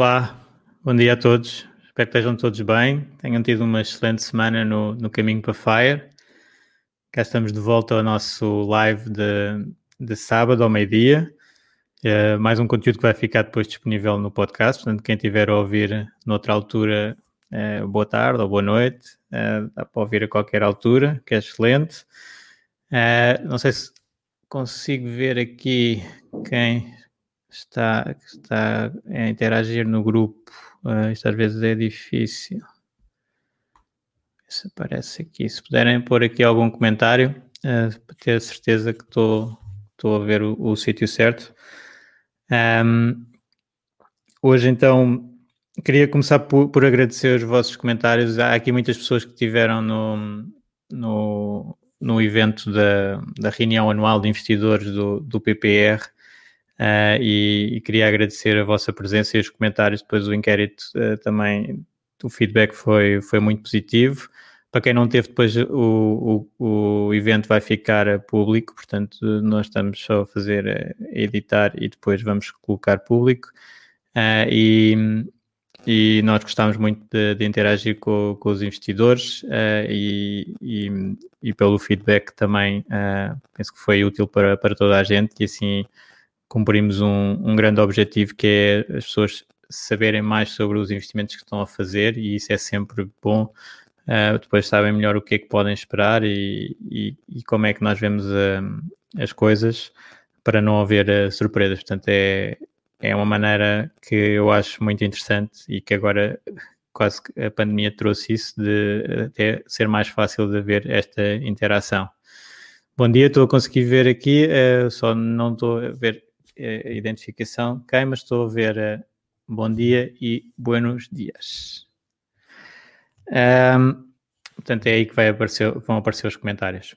Olá, bom dia a todos. Espero que estejam todos bem. Tenham tido uma excelente semana no, no caminho para Fire. Cá estamos de volta ao nosso live de, de sábado ao meio-dia. Uh, mais um conteúdo que vai ficar depois disponível no podcast. Portanto, quem tiver a ouvir noutra altura, uh, boa tarde ou boa noite. Uh, dá para ouvir a qualquer altura, que é excelente. não sei se consigo ver aqui quem está, está a interagir no grupo. Uh, isto às vezes é difícil. Se aparece aqui. Se puderem pôr aqui algum comentário, uh, para ter certeza que estou, a ver o, o sítio certo. Um, hoje, então, queria começar por, por, agradecer os vossos comentários. Há aqui muitas pessoas que estiveram no, no, no evento da, da reunião anual de investidores do, do PPR Uh, e, e, queria agradecer a vossa presença e os comentários. Depois do inquérito uh, também, o feedback foi, foi muito positivo. Para quem não teve, depois o, o, o evento vai ficar público, portanto, nós estamos só a fazer a editar e depois vamos colocar público. Uh, e, e nós gostávamos muito de, de interagir com, com, os investidores e, e, e, pelo feedback também penso que foi útil para, para toda a gente e assim cumprimos um, um grande objetivo que é as pessoas saberem mais sobre os investimentos que estão a fazer e isso é sempre bom. Uh, depois sabem melhor o que é que podem esperar e, e, e como é que nós vemos uh, as coisas para não haver uh, surpresas. Portanto, é, é uma maneira que eu acho muito interessante e que agora quase que a pandemia trouxe isso de até ser mais fácil de haver esta interação. Bom dia, estou a conseguir ver aqui, só não estou a ver a identificação mas estou a ver uh, bom dia e buenos dias. Um, portanto, é aí que aparecer, vão aparecer os comentários.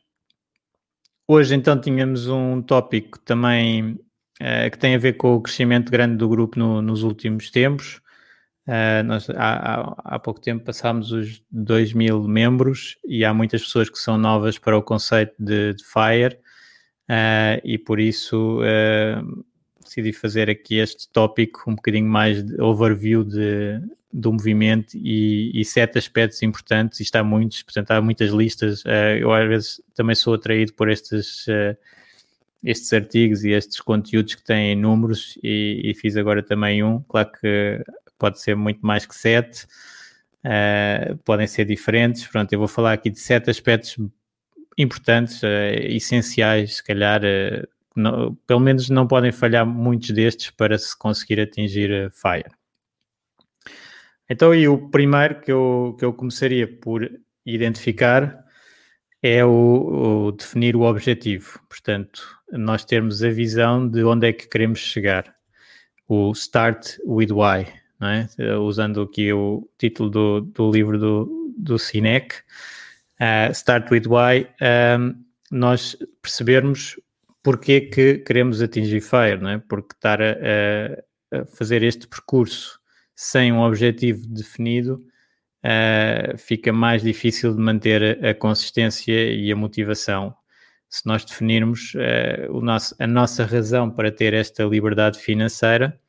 Hoje, então, tínhamos um tópico também uh, que tem a ver com o crescimento grande do grupo no, nos últimos tempos. Uh, nós, há, há, há, pouco tempo passámos os 2 mil membros e há muitas pessoas que são novas para o conceito de, de FIRE uh, e por isso decidi fazer aqui este tópico um bocadinho mais de overview de, do movimento e, e sete aspectos importantes, e está muitos, portanto há muitas listas, uh, eu às vezes também sou atraído por estes, uh, estes artigos e estes conteúdos que têm números e, e, fiz agora também um, claro que pode ser muito mais que sete, uh, podem ser diferentes, pronto, eu vou falar aqui de sete aspectos importantes, essenciais, se calhar, não, pelo menos não podem falhar muitos destes para se conseguir atingir a Fire. Então, e o primeiro que eu, que eu começaria por identificar é o, o, definir o objetivo. Portanto, nós termos a visão de onde é que queremos chegar. O Start with Why, é? usando aqui o título do, do livro do, do Cinec, uh, Start with Why, um, nós percebermos porque que queremos atingir FIRE, não é? Porque estar a, a fazer este percurso sem um objetivo definido uh, fica mais difícil de manter a, a, consistência e a motivação. Se nós definirmos uh, nosso, a nossa razão para ter esta liberdade financeira,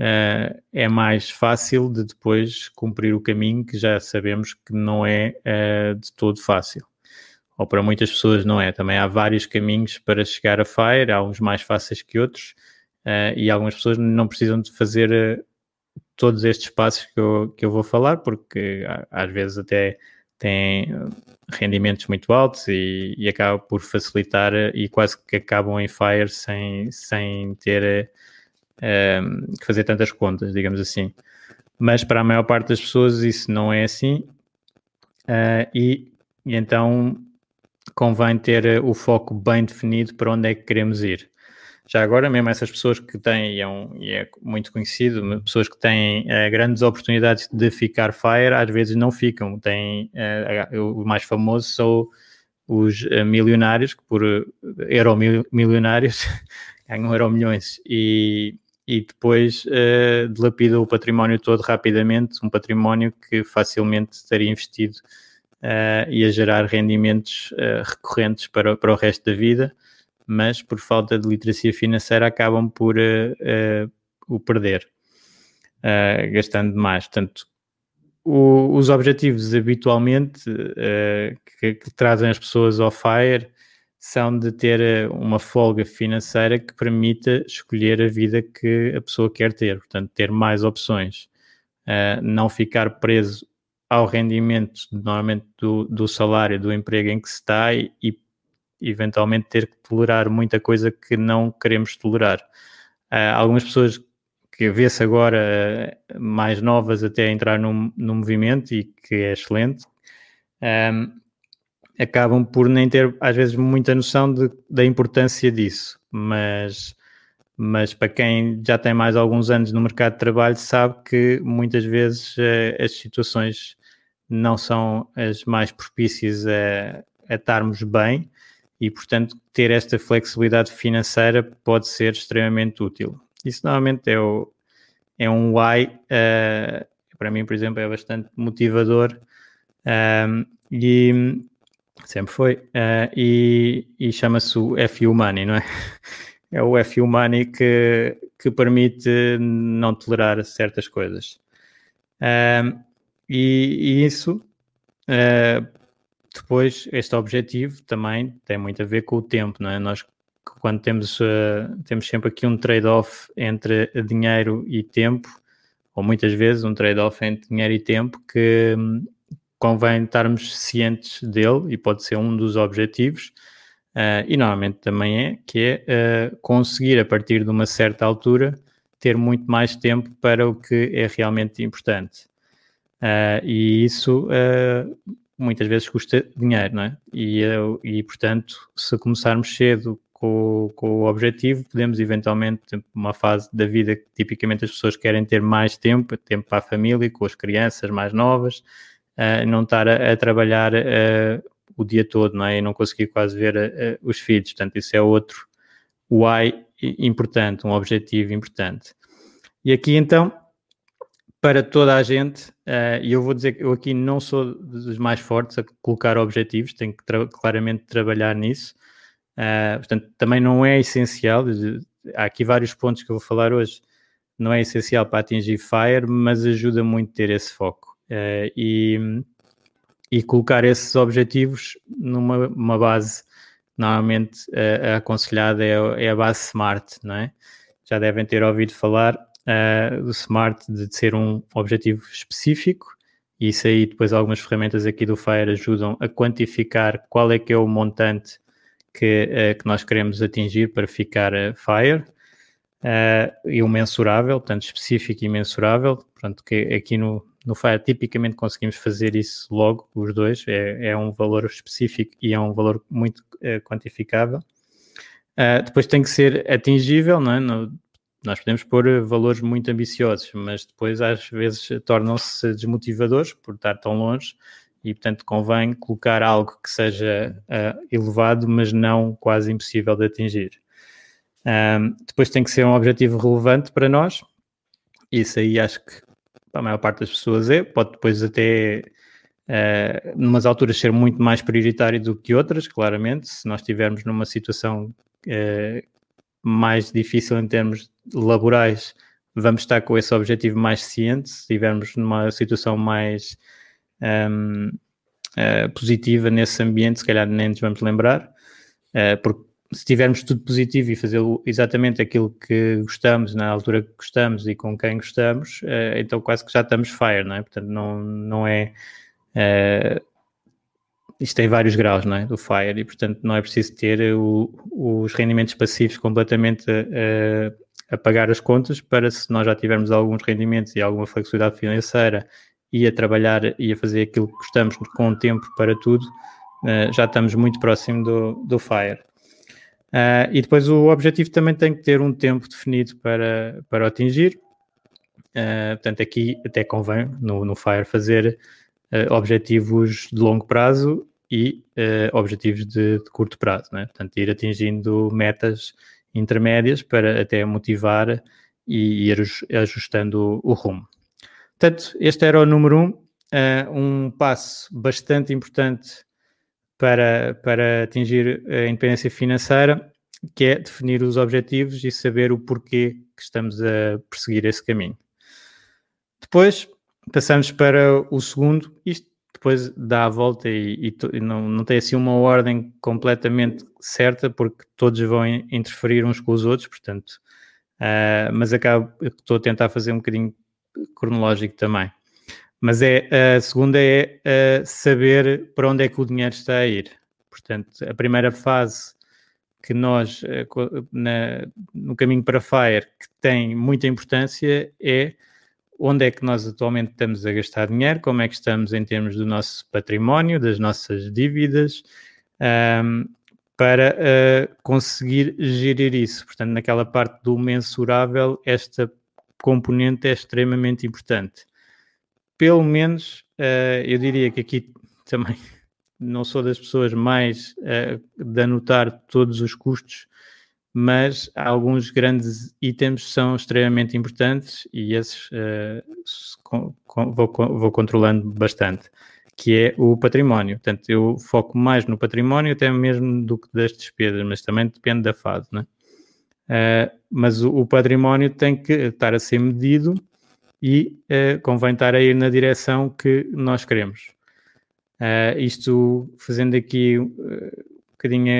uh, é mais fácil de depois cumprir o caminho que já sabemos que não é de todo fácil ou para muitas pessoas não é. Também há vários caminhos para chegar a FIRE, há uns mais fáceis que outros, Uh, e algumas pessoas não precisam de fazer uh, todos estes passos que eu, que eu vou falar, porque às vezes até têm rendimentos muito altos e, e acaba por facilitar e quase que acabam em Fire sem, sem ter uh, que fazer tantas contas, digamos assim. Mas para a maior parte das pessoas isso não é assim e, e então convém ter o foco bem definido para onde é que queremos ir. Já agora, mesmo essas pessoas que têm, e é, um, e é muito conhecido, pessoas que têm uh, grandes oportunidades de ficar fire, às vezes não ficam. Tem, uh, o mais famoso são os milionários, que por euro milionários ganham euro milhões e, e depois uh, dilapidam o património todo rapidamente, um património que facilmente estaria investido uh, e a gerar rendimentos uh, recorrentes para, para o resto da vida, mas por falta de literacia financeira acabam por uh, o perder, gastando demais. Portanto, o, os objetivos habitualmente que, que, trazem as pessoas ao FIRE são de ter uma folga financeira que permita escolher a vida que a pessoa quer ter, portanto, ter mais opções. Uh, não ficar preso ao rendimento normalmente do, do salário do emprego em que se está e, e, eventualmente ter que tolerar muita coisa que não queremos tolerar. Uh, algumas pessoas que vê-se agora uh, mais novas até entrar no, no movimento e que é excelente, um, acabam por nem ter às vezes muita noção de, da importância disso, mas mas para quem já tem mais alguns anos no mercado de trabalho sabe que muitas vezes uh, as situações não são as mais propícias a, a estarmos bem e, portanto, ter esta flexibilidade financeira pode ser extremamente útil. Isso normalmente é, o, é um why, uh, para mim, por exemplo, é bastante motivador um, e sempre foi, uh, e, e chama-se o FU Money, não é? É o FU Money que, que permite não tolerar certas coisas. Um, e, isso, uh, depois, este objetivo também tem muito a ver com o tempo, não é? Nós, quando temos, uh, temos sempre aqui um trade-off entre dinheiro e tempo, ou muitas vezes um trade-off entre dinheiro e tempo, que um, convém estarmos cientes dele e pode ser um dos objetivos. Uh, e normalmente também é que é uh, conseguir a partir de uma certa altura ter muito mais tempo para o que é realmente importante. Uh, e isso uh, muitas vezes custa dinheiro, não é? E, uh, e portanto, se começarmos cedo com, com, o objetivo, podemos eventualmente, uma fase da vida que tipicamente as pessoas querem ter mais tempo, tempo para a família, com as crianças mais novas, não estar a, a trabalhar o dia todo, não é? E não conseguir quase ver os filhos. Portanto, isso é outro why importante, um objetivo importante. E aqui então para toda a gente, uh, e eu vou dizer que eu aqui não sou dos mais fortes a colocar objetivos, tenho que tra claramente trabalhar nisso. Uh, portanto, também não é essencial, há aqui vários pontos que eu vou falar hoje, não é essencial para atingir FIRE, mas ajuda muito ter esse foco. Uh, e, e colocar esses objetivos numa base, normalmente aconselhada é, é a base SMART, não é? Já devem ter ouvido falar uh, do SMART de ser um objetivo específico e isso aí depois algumas ferramentas aqui do FIRE ajudam a quantificar qual é que é o montante que, uh, que nós queremos atingir para ficar uh, FIRE e o mensurável, tanto específico e mensurável, portanto que aqui no, no FIRE tipicamente conseguimos fazer isso logo, os dois, é, é um valor específico e é um valor muito quantificável. Uh, depois tem que ser atingível, não é? No, nós podemos pôr eh, valores muito ambiciosos, mas depois às vezes tornam-se desmotivadores por estar tão longe e, portanto, convém colocar algo que seja uh, elevado, mas não quase impossível de atingir. Um, depois tem que ser um objetivo relevante para nós, isso aí acho que para a maior parte das pessoas é, pode depois até uh, numas alturas ser muito mais prioritário do que outras, claramente, se nós estivermos numa situação uh, mais difícil em termos laborais, vamos estar com esse objetivo mais ciente. Se estivermos numa situação mais um, uh, eh, positiva nesse ambiente, se calhar nem nos vamos lembrar, uh, porque se tivermos tudo positivo e fazer exatamente aquilo que gostamos, na altura que gostamos e com quem gostamos, uh, então quase que já estamos fire, não é? Portanto, não, não é. Uh, isto tem vários graus, não é? Do fire, e portanto não é preciso ter o, os rendimentos passivos completamente uh, a pagar as contas para se nós já tivermos alguns rendimentos e alguma flexibilidade financeira e a trabalhar e a fazer aquilo que gostamos com tempo para tudo, já estamos muito próximo do, do fire. E depois o objetivo também tem que ter um tempo definido para, para atingir. Portanto, aqui até convém no, no FIRE fazer objetivos de longo prazo e objetivos de, de, curto prazo. Né? Portanto, ir atingindo metas intermédias para até motivar e ir ajustando o, rumo. Portanto, este era o número um, um passo bastante importante para, para atingir a independência financeira, que é definir os objetivos e saber o porquê que estamos a perseguir esse caminho. Depois passamos para o segundo, isto depois dá a volta e, e, não, não tem assim uma ordem completamente certa, porque todos vão interferir uns com os outros, portanto, uh, mas acabo, estou a tentar fazer um bocadinho cronológico também. Mas é, a segunda é a saber para onde é que o dinheiro está a ir. Portanto, a primeira fase que nós, eh, na, no caminho para FIRE, que tem muita importância, é onde é que nós atualmente estamos a gastar dinheiro, como é que estamos em termos do nosso património, das nossas dívidas, um, para uh, conseguir gerir isso. Portanto, naquela parte do mensurável, esta componente é extremamente importante pelo menos uh, eu diria que aqui também não sou das pessoas mais uh, de anotar todos os custos, mas alguns grandes itens são extremamente importantes e esses uh, com, com, vou, vou, controlando bastante, que é o património. Portanto, eu foco mais no património até mesmo do que das despesas, mas também depende da fase, né? Uh, mas o, o património tem que estar a ser medido e uh, convém estar a ir na direção que nós queremos. Isto fazendo aqui bocadinho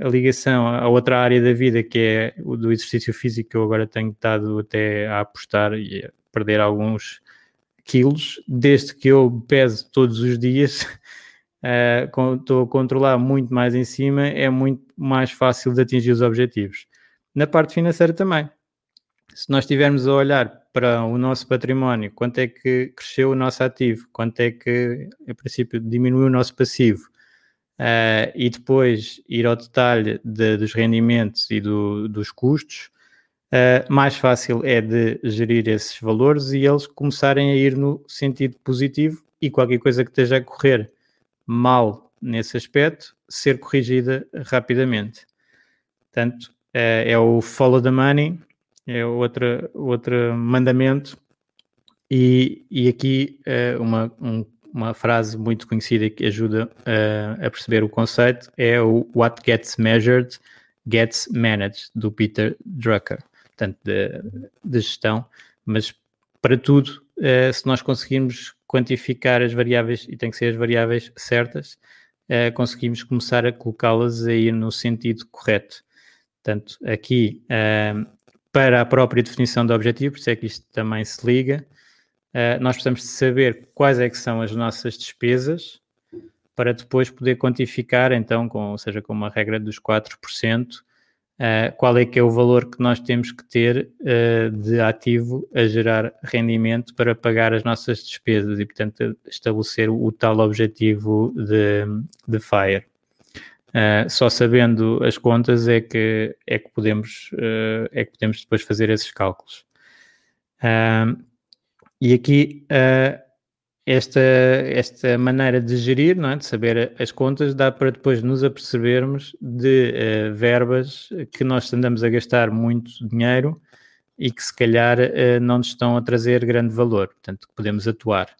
a, a, ligação à outra área da vida, que é o do exercício físico, que eu agora tenho estado até a apostar e a perder alguns quilos, desde que eu peso todos os dias, estou a controlar muito mais em cima, é muito mais fácil de atingir os objetivos. Na parte financeira também. Se nós estivermos a olhar para o nosso património, quanto é que cresceu o nosso ativo, quanto é que, a princípio, diminuiu o nosso passivo, uh, e depois ir ao detalhe de, dos rendimentos e do, dos custos, uh, mais fácil é de gerir esses valores e eles começarem a ir no sentido positivo e qualquer coisa que esteja a correr mal nesse aspecto, ser corrigida rapidamente. Portanto, uh, é o follow the money, é outro, outro mandamento. E, e aqui uma, um, uma frase muito conhecida que ajuda uh, a perceber o conceito é o What Gets Measured Gets Managed, do Peter Drucker, portanto, de, de gestão. Mas para tudo, uh, se nós conseguirmos quantificar as variáveis, e tem que ser as variáveis certas, conseguimos começar a colocá-las aí no sentido correto. Portanto, aqui para a própria definição do objetivo, por isso é que isto também se liga. Uh, nós precisamos saber quais é que são as nossas despesas para depois poder quantificar, então, com, ou seja, com uma regra dos 4%, uh, eh, qual é que é o valor que nós temos que ter uh, de ativo a gerar rendimento para pagar as nossas despesas e, portanto, estabelecer o, tal objetivo de, de FIRE. Uh, só sabendo as contas é que, é que, podemos, é que podemos depois fazer esses cálculos. Uh, e aqui esta, esta maneira de gerir, não é? de saber as contas, dá para depois nos apercebermos de verbas que nós andamos a gastar muito dinheiro e que se calhar não nos estão a trazer grande valor, portanto podemos atuar.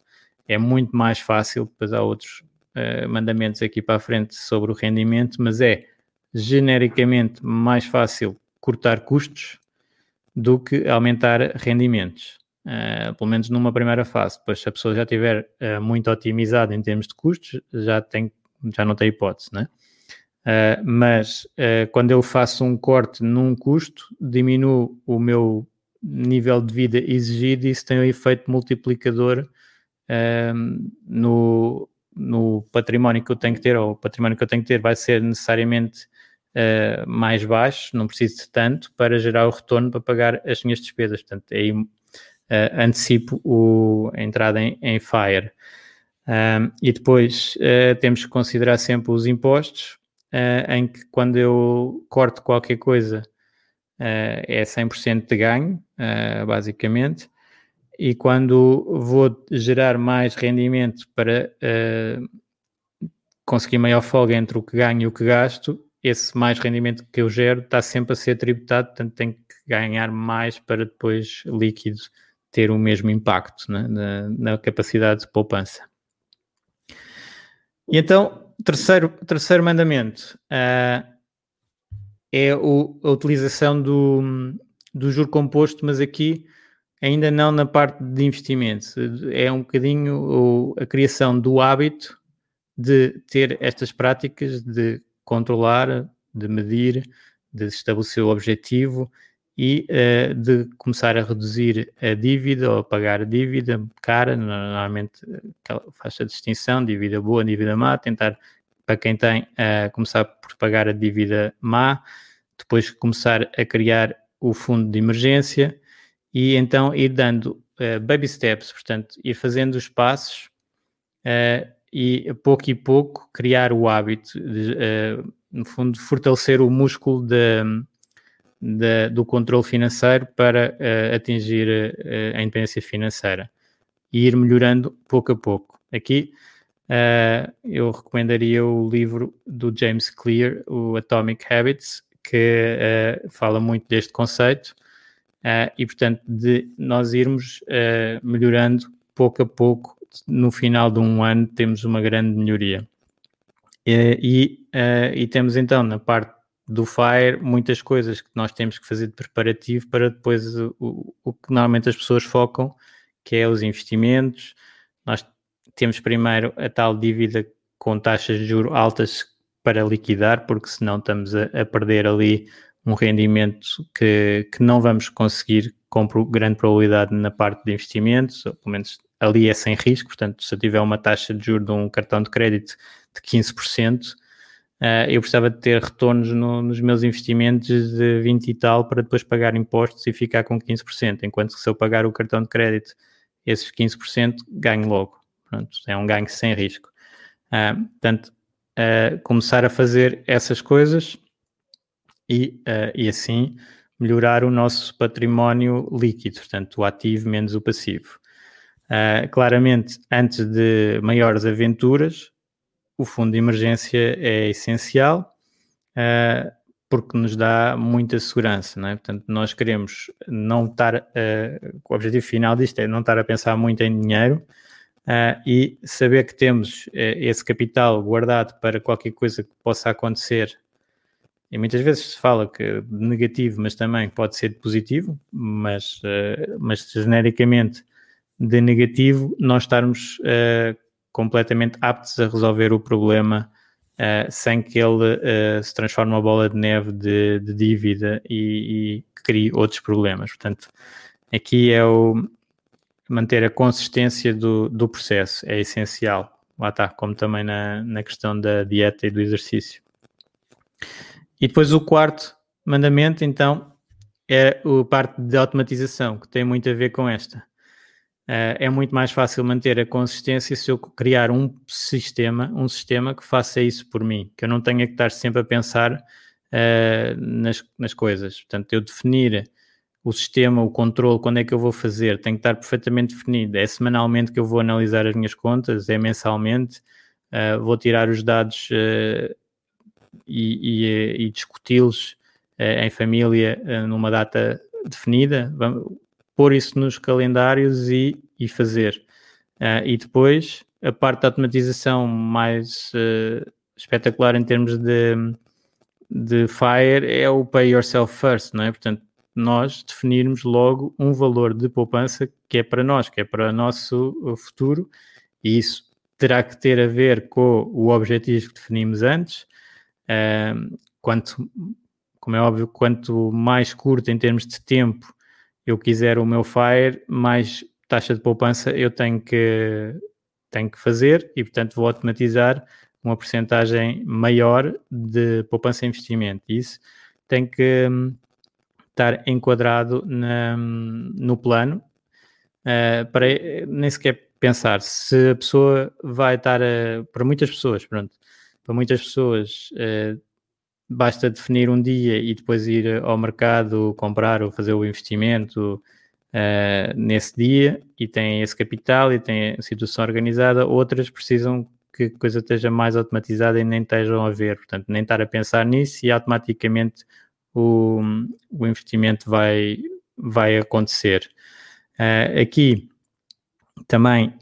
É muito mais fácil, depois há outros uh, mandamentos aqui para a frente sobre o rendimento, mas é genericamente mais fácil cortar custos do que aumentar rendimentos. Uh, pelo menos numa primeira fase. Depois, se a pessoa já estiver uh, muito otimizada em termos de custos, já, tem, já não tem hipótese, né? Uh, mas quando eu faço um corte num custo, diminuo o meu nível de vida exigido e isso tem um efeito multiplicador uh, no, no património que eu tenho que ter, ou o património que eu tenho que ter vai ser necessariamente mais baixo, não preciso de tanto para gerar o retorno para pagar as minhas despesas. Portanto, aí antecipo o, a entrada em, em FIRE. Um, e depois temos que considerar sempre os impostos, uh, em que quando eu corto qualquer coisa uh, é 100% de ganho, uh, basicamente, e quando vou gerar mais rendimento para conseguir maior folga entre o que ganho e o que gasto, esse mais rendimento que eu gero está sempre a ser tributado, portanto tenho que ganhar mais para depois líquido ter o mesmo impacto né, na, na capacidade de poupança. E então, terceiro, terceiro mandamento uh, é o, a utilização do, do juro composto, mas aqui ainda não na parte de investimento. É um bocadinho a criação do hábito de ter estas práticas de controlar, de medir, de estabelecer o objetivo e uh, de começar a reduzir a dívida ou a pagar a dívida cara, normalmente faz a distinção, dívida boa, dívida má, tentar para quem tem, uh, começar por pagar a dívida má, depois começar a criar o fundo de emergência e então ir dando uh, baby steps, portanto, ir fazendo os passos e pouco e pouco criar o hábito, de, no fundo, fortalecer o músculo de, de, do controle financeiro para atingir a independência financeira e ir melhorando pouco a pouco. Aqui Uh, eu recomendaria o livro do James Clear, o Atomic Habits, que uh, fala muito deste conceito uh, e, portanto, de nós irmos melhorando pouco a pouco. No final de um ano, temos uma grande melhoria. E, e temos então na parte do FIRE muitas coisas que nós temos que fazer de preparativo para depois o, o que normalmente as pessoas focam, que é os investimentos. Nós temos primeiro a tal dívida com taxas de juro altas para liquidar, porque senão estamos a, a perder ali um rendimento que, que não vamos conseguir com grande probabilidade na parte de investimentos, ou pelo menos ali é sem risco, portanto, se eu tiver uma taxa de juros de um cartão de crédito de 15%, uh, eu precisava de ter retornos no, nos meus investimentos de 20 e tal para depois pagar impostos e ficar com 15%, enquanto que se eu pagar o cartão de crédito esses 15% ganho logo. Pronto, é um ganho sem risco. Uh, portanto, uh, começar a fazer essas coisas e, uh, e assim melhorar o nosso património líquido, portanto, o ativo menos o passivo. claramente, antes de maiores aventuras, o fundo de emergência é essencial porque nos dá muita segurança, não é? Portanto, nós queremos não estar, o objetivo final disto é não estar a pensar muito em dinheiro, Uh, e saber que temos uh, esse capital guardado para qualquer coisa que possa acontecer. E muitas vezes se fala que de negativo, mas também pode ser de positivo, mas, uh, mas genericamente de negativo, nós estarmos completamente aptos a resolver o problema sem que ele se transforme numa bola de neve de, de dívida e, e crie outros problemas. Portanto, aqui é o, manter a consistência do, do processo é essencial. Lá está, como também na, na questão da dieta e do exercício. E depois o quarto mandamento, então, é a parte de automatização, que tem muito a ver com esta. Uh, é muito mais fácil manter a consistência se eu criar um sistema, um sistema que faça isso por mim, que eu não tenha que estar sempre a pensar uh, nas, nas coisas. Portanto, eu definir o sistema, o controle, quando é que eu vou fazer, tem que estar perfeitamente definido. É semanalmente que eu vou analisar as minhas contas, é mensalmente, uh, vou tirar os dados e, e, e discuti-los em família numa data definida, vamos pôr isso nos calendários e, e fazer. e depois, a parte da automatização mais espetacular em termos de, de Fire é o Pay Yourself First, não é? Portanto, nós definirmos logo um valor de poupança que é para nós, que é para o nosso futuro, e isso terá que ter a ver com o objetivo que definimos antes, Uh, quanto, como é óbvio, quanto mais curto em termos de tempo eu quiser o meu FIRE, mais taxa de poupança eu tenho que, tenho que fazer e, portanto, vou automatizar uma porcentagem maior de poupança e investimento. Isso tem que hum, estar enquadrado na, no plano uh, para nem sequer pensar se a pessoa vai estar a, para muitas pessoas, pronto, para muitas pessoas uh, basta definir um dia e depois ir ao mercado comprar ou fazer o investimento uh, nesse dia e tem esse capital e tem a situação organizada, outras precisam que a coisa esteja mais automatizada e nem estejam a ver, portanto, nem estar a pensar nisso e automaticamente o, o investimento vai, vai acontecer. Uh, aqui também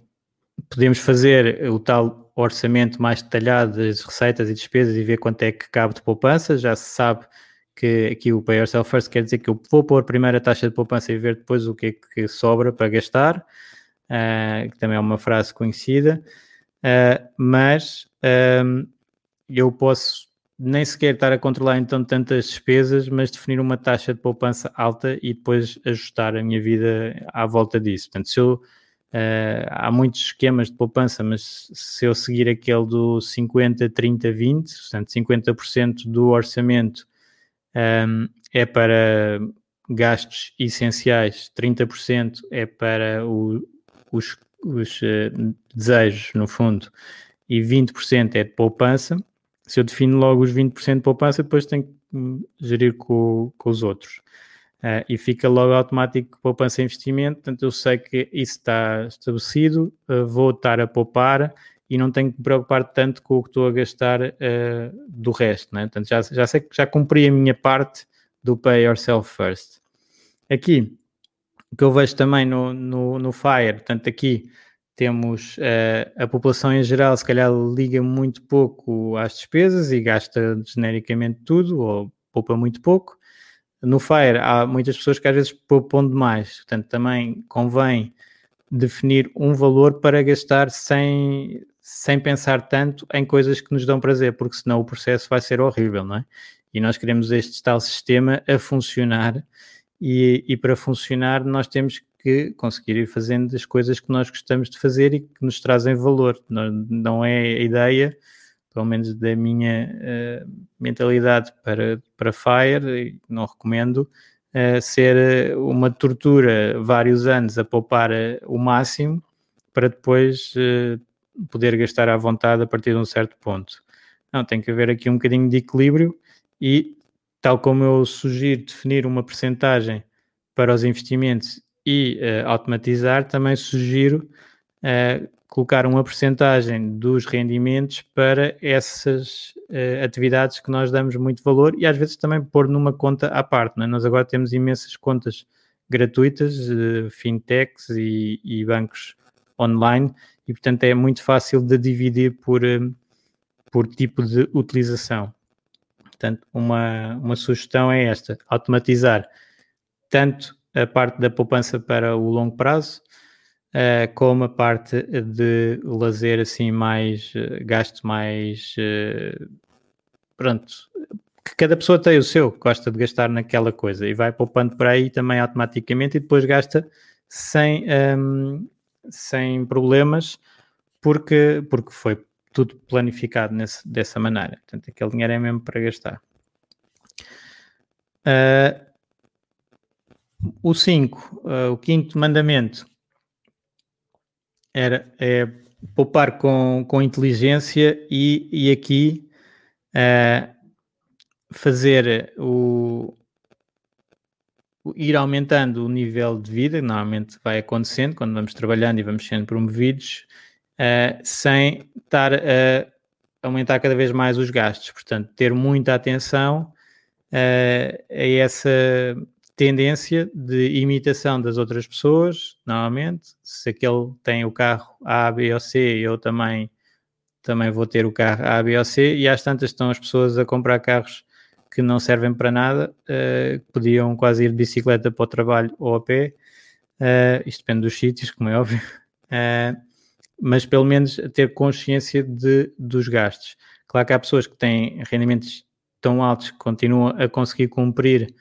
podemos fazer o tal orçamento mais detalhado das receitas e despesas e ver quanto é que cabe de poupança. Já se sabe que aqui o Pay Yourself First quer dizer que eu vou pôr primeiro a taxa de poupança e ver depois o que é que sobra para gastar, uh, que também é uma frase conhecida, uh, mas um, eu posso nem sequer estar a controlar então tantas despesas, mas definir uma taxa de poupança alta e depois ajustar a minha vida à volta disso. Portanto, se eu, uh, há muitos esquemas de poupança, mas se eu seguir aquele do 50, 30, 20, portanto, 50% do orçamento um, ehm, é para gastos essenciais, 30% é para o, os, os uh, desejos, no fundo, e 20% é de poupança se eu defino logo os 20% de poupança, depois tenho que gerir com, com os outros. Uh, e fica logo automático poupança e investimento, portanto eu sei que isso está estabelecido, uh, vou estar a poupar e não tenho que me preocupar tanto com o que estou a gastar uh, do resto, né? portanto já, já sei que já cumpri a minha parte do Pay Yourself First. Aqui, o que eu vejo também no, no, no FIRE, portanto aqui temos a população em geral, se calhar liga muito pouco às despesas e gasta genericamente tudo ou poupa muito pouco. No FIRE há muitas pessoas que às vezes poupam demais, portanto também convém definir um valor para gastar sem, sem pensar tanto em coisas que nos dão prazer, porque senão o processo vai ser horrível, não é? E nós queremos este tal sistema a funcionar e, e para funcionar nós temos que conseguir ir fazendo as coisas que nós gostamos de fazer e que nos trazem valor. Não, não é a ideia, pelo menos da minha uh, mentalidade para, para Fire, não recomendo, uh, ser uma tortura vários anos a poupar o máximo para depois poder gastar à vontade a partir de um certo ponto. Não, tem que haver aqui um bocadinho de equilíbrio e, tal como eu sugiro definir uma percentagem para os investimentos e automatizar, também sugiro colocar uma percentagem dos rendimentos para essas uh, atividades que nós damos muito valor e às vezes também pôr numa conta à parte. É? Nós agora temos imensas contas gratuitas, fintechs e, e, bancos online e portanto é muito fácil de dividir por, por tipo de utilização. Portanto, uma, uma sugestão é esta: automatizar tanto a parte da poupança para o longo prazo, uh, como a parte de lazer assim mais uh, gasto mais uh, pronto que cada pessoa tem o seu, gosta de gastar naquela coisa e vai poupando por aí também automaticamente e depois gasta sem, um, sem problemas porque, porque foi tudo planificado nesse, dessa maneira. Portanto, aquele dinheiro é mesmo para gastar. O 5, uh, eh, o quinto mandamento, era é, poupar com, com inteligência e, e aqui uh, fazer o, o, ir aumentando o nível de vida, normalmente vai acontecendo quando vamos trabalhando e vamos sendo promovidos, uh, sem estar a aumentar cada vez mais os gastos. Portanto, ter muita atenção uh, a essa tendência de imitação das outras pessoas, normalmente. Se aquele tem o carro A, B ou C, eu também, também vou ter o carro A, B ou C. E às tantas estão as pessoas a comprar carros que não servem para nada, uh, podiam quase ir de bicicleta para o trabalho ou a pé. Uh, isto depende dos sítios, como é óbvio. Uh, mas pelo menos ter consciência de, dos gastos. Claro que há pessoas que têm rendimentos tão altos que continuam a conseguir cumprir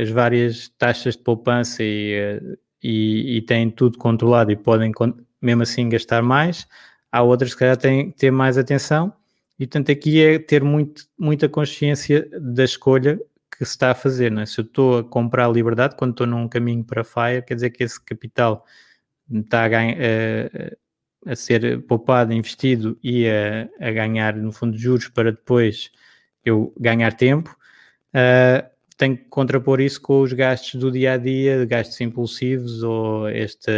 as várias taxas de poupança e, uh, e, e, têm tudo controlado e podem mesmo assim gastar mais. Há outras que têm que ter mais atenção e portanto aqui é ter muito, muita consciência da escolha que se está a fazer. É? Se eu estou a comprar liberdade quando estou num caminho para FIRE, quer dizer que esse capital está a, ganha, a, a ser poupado, investido e a, a, ganhar no fundo juros para depois eu ganhar tempo. Tenho que contrapor isso com os gastos do dia a dia, gastos impulsivos ou este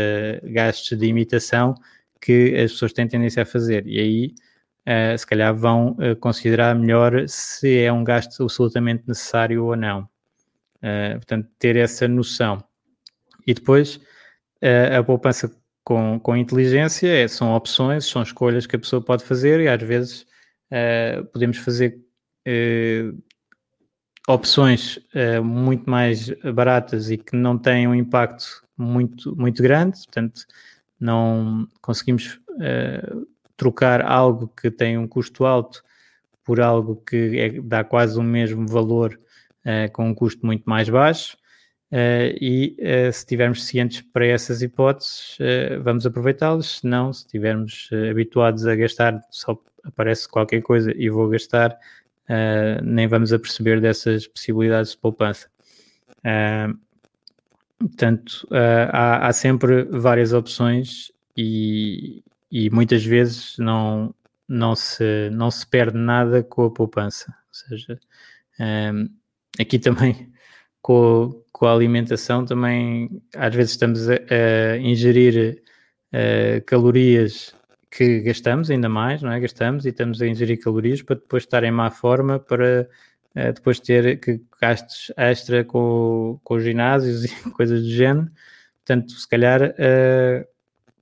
gastos de imitação que as pessoas têm tendência a fazer. E aí, uh, se calhar, vão uh, considerar melhor se é um gasto absolutamente necessário ou não. Uh, portanto, ter essa noção. E depois, a poupança com, com inteligência é, são opções, são escolhas que a pessoa pode fazer e às vezes podemos fazer opções uh, muito mais baratas e que não têm um impacto muito, muito grande, portanto, não conseguimos uh, trocar algo que tem um custo alto por algo que é, dá quase o mesmo valor uh, com um custo muito mais baixo. e se estivermos cientes para essas hipóteses, vamos aproveitá-las. Se não, se estivermos habituados a gastar, só aparece qualquer coisa e vou gastar, uh, nem vamos a perceber dessas possibilidades de poupança. Uh, portanto, uh, há, há, sempre várias opções e, e, muitas vezes não, não, se, não se perde nada com a poupança. Ou seja, aqui também com, com, a alimentação, também às vezes estamos a, a ingerir uh, calorias que gastamos ainda mais, não é? Gastamos e estamos a ingerir calorias para depois estar em má forma para uh, depois ter que gastos extra com, com os ginásios e coisas do género. Portanto, se calhar uh,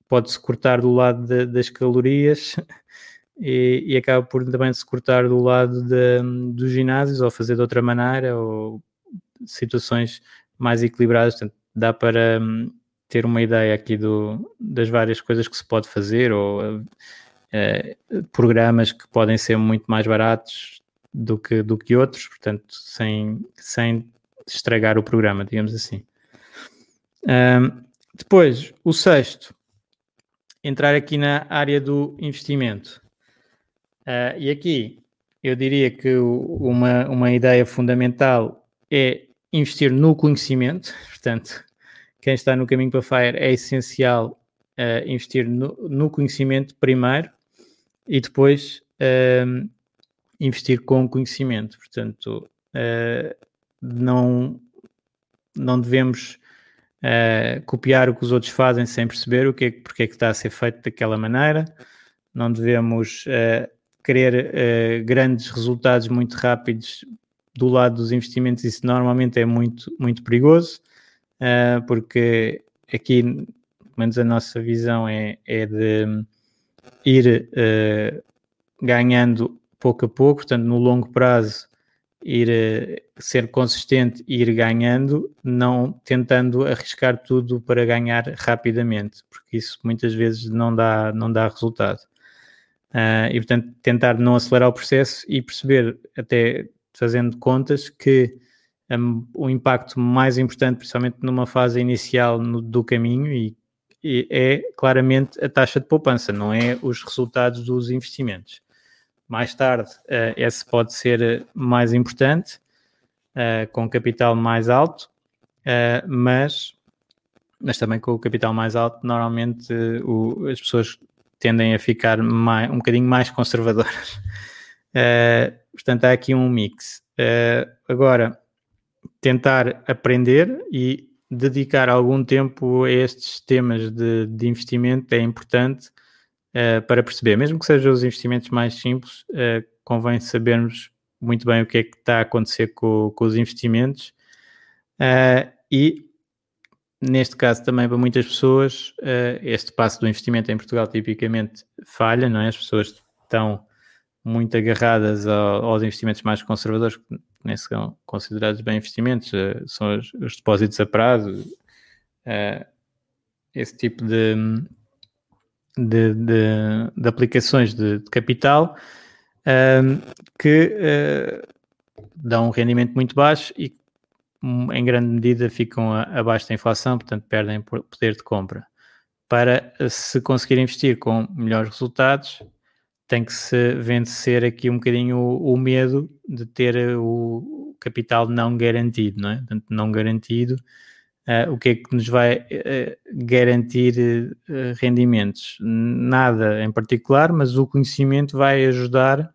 pode-se cortar do lado de, das calorias e, e, acaba por também se cortar do lado de, dos ginásios ou fazer de outra maneira ou situações mais equilibradas. Portanto, dá para hum, ter uma ideia aqui do, das várias coisas que se pode fazer ou uh, programas que podem ser muito mais baratos do que, do que outros, portanto, sem, sem estragar o programa, digamos assim. Depois, o sexto, entrar aqui na área do investimento. Uh, e aqui eu diria que uma, uma ideia fundamental é investir no conhecimento, portanto, quem está no caminho para FIRE é essencial uh, investir no, no, conhecimento primeiro e depois uh, investir com conhecimento. Portanto, uh, não, não devemos copiar o que os outros fazem sem perceber o que é, porque é que está a ser feito daquela maneira. Não devemos querer grandes resultados muito rápidos do lado dos investimentos. Isso normalmente é muito, muito perigoso uh, porque aqui, pelo menos a nossa visão é, é de ir uh, ganhando pouco a pouco, portanto, no longo prazo, ir uh, ser consistente e ir ganhando, não tentando arriscar tudo para ganhar rapidamente, porque isso muitas vezes não dá, não dá resultado. Uh, e portanto, tentar não acelerar o processo e perceber, até fazendo contas, que o impacto mais importante, principalmente numa fase inicial no, do caminho, e, e, é claramente a taxa de poupança, não é os resultados dos investimentos. Mais tarde, uh, esse pode ser mais importante, uh, com capital mais alto, uh, mas, mas também com o capital mais alto, normalmente o, as pessoas tendem a ficar mais, um bocadinho mais conservadoras. portanto, há aqui um mix. agora, tentar aprender e dedicar algum tempo a estes temas de, de investimento é importante uh, para perceber, mesmo que sejam os investimentos mais simples, uh, convém sabermos muito bem o que é que está a acontecer com, com os investimentos uh, e neste caso também para muitas pessoas este passo do investimento em Portugal tipicamente falha, não é? As pessoas estão muito agarradas ao, aos investimentos mais conservadores, nem são considerados bem investimentos, uh, são os, os, depósitos a prazo, uh, esse tipo de, de, de, de aplicações de, de, capital, um, que uh, dão um rendimento muito baixo e em grande medida ficam abaixo da inflação, portanto perdem poder de compra. Para se conseguir investir com melhores resultados, tem que se vencer aqui um bocadinho o, o medo de ter o capital não garantido, não é? Portanto, não garantido, uh, o que é que nos vai uh, garantir uh, rendimentos? Nada em particular, mas o conhecimento vai ajudar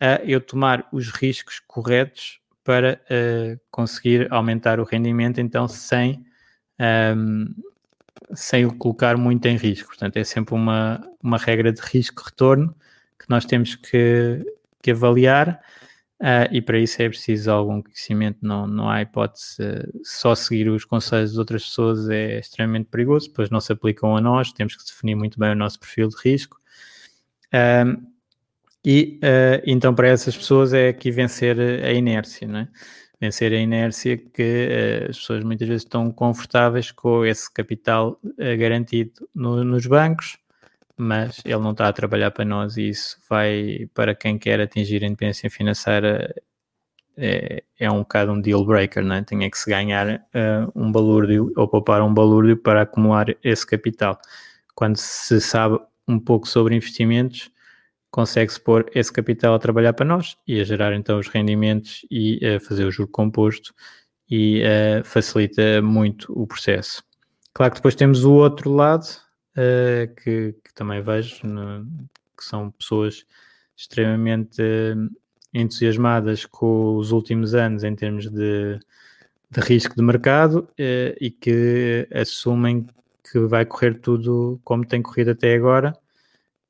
a eu tomar os riscos corretos para conseguir aumentar o rendimento, então sem, um, ehm, sem o colocar muito em risco. Portanto, é sempre uma, uma regra de risco-retorno que nós temos que, que avaliar uh, e para isso é preciso algum conhecimento, não, não há hipótese, só seguir os conselhos de outras pessoas é extremamente perigoso, pois não se aplicam a nós, temos que definir muito bem o nosso perfil de risco. Ehm, e uh, então para essas pessoas é aqui vencer a inércia, não é? Vencer a inércia que as pessoas muitas vezes estão confortáveis com esse capital garantido no, nos bancos, mas ele não está a trabalhar para nós e isso vai para quem quer atingir a independência financeira é, é um bocado um deal breaker, não é? Tinha que se ganhar um balúrdio ou poupar um balúrdio para acumular esse capital. Quando se sabe um pouco sobre investimentos, consegue-se pôr esse capital a trabalhar para nós e a gerar então os rendimentos e a fazer o juro composto e uh, facilita muito o processo. Claro que depois temos o outro lado uh, que, que, também vejo, no, que são pessoas extremamente uh, entusiasmadas com os últimos anos em termos de, de risco de mercado e que assumem que vai correr tudo como tem corrido até agora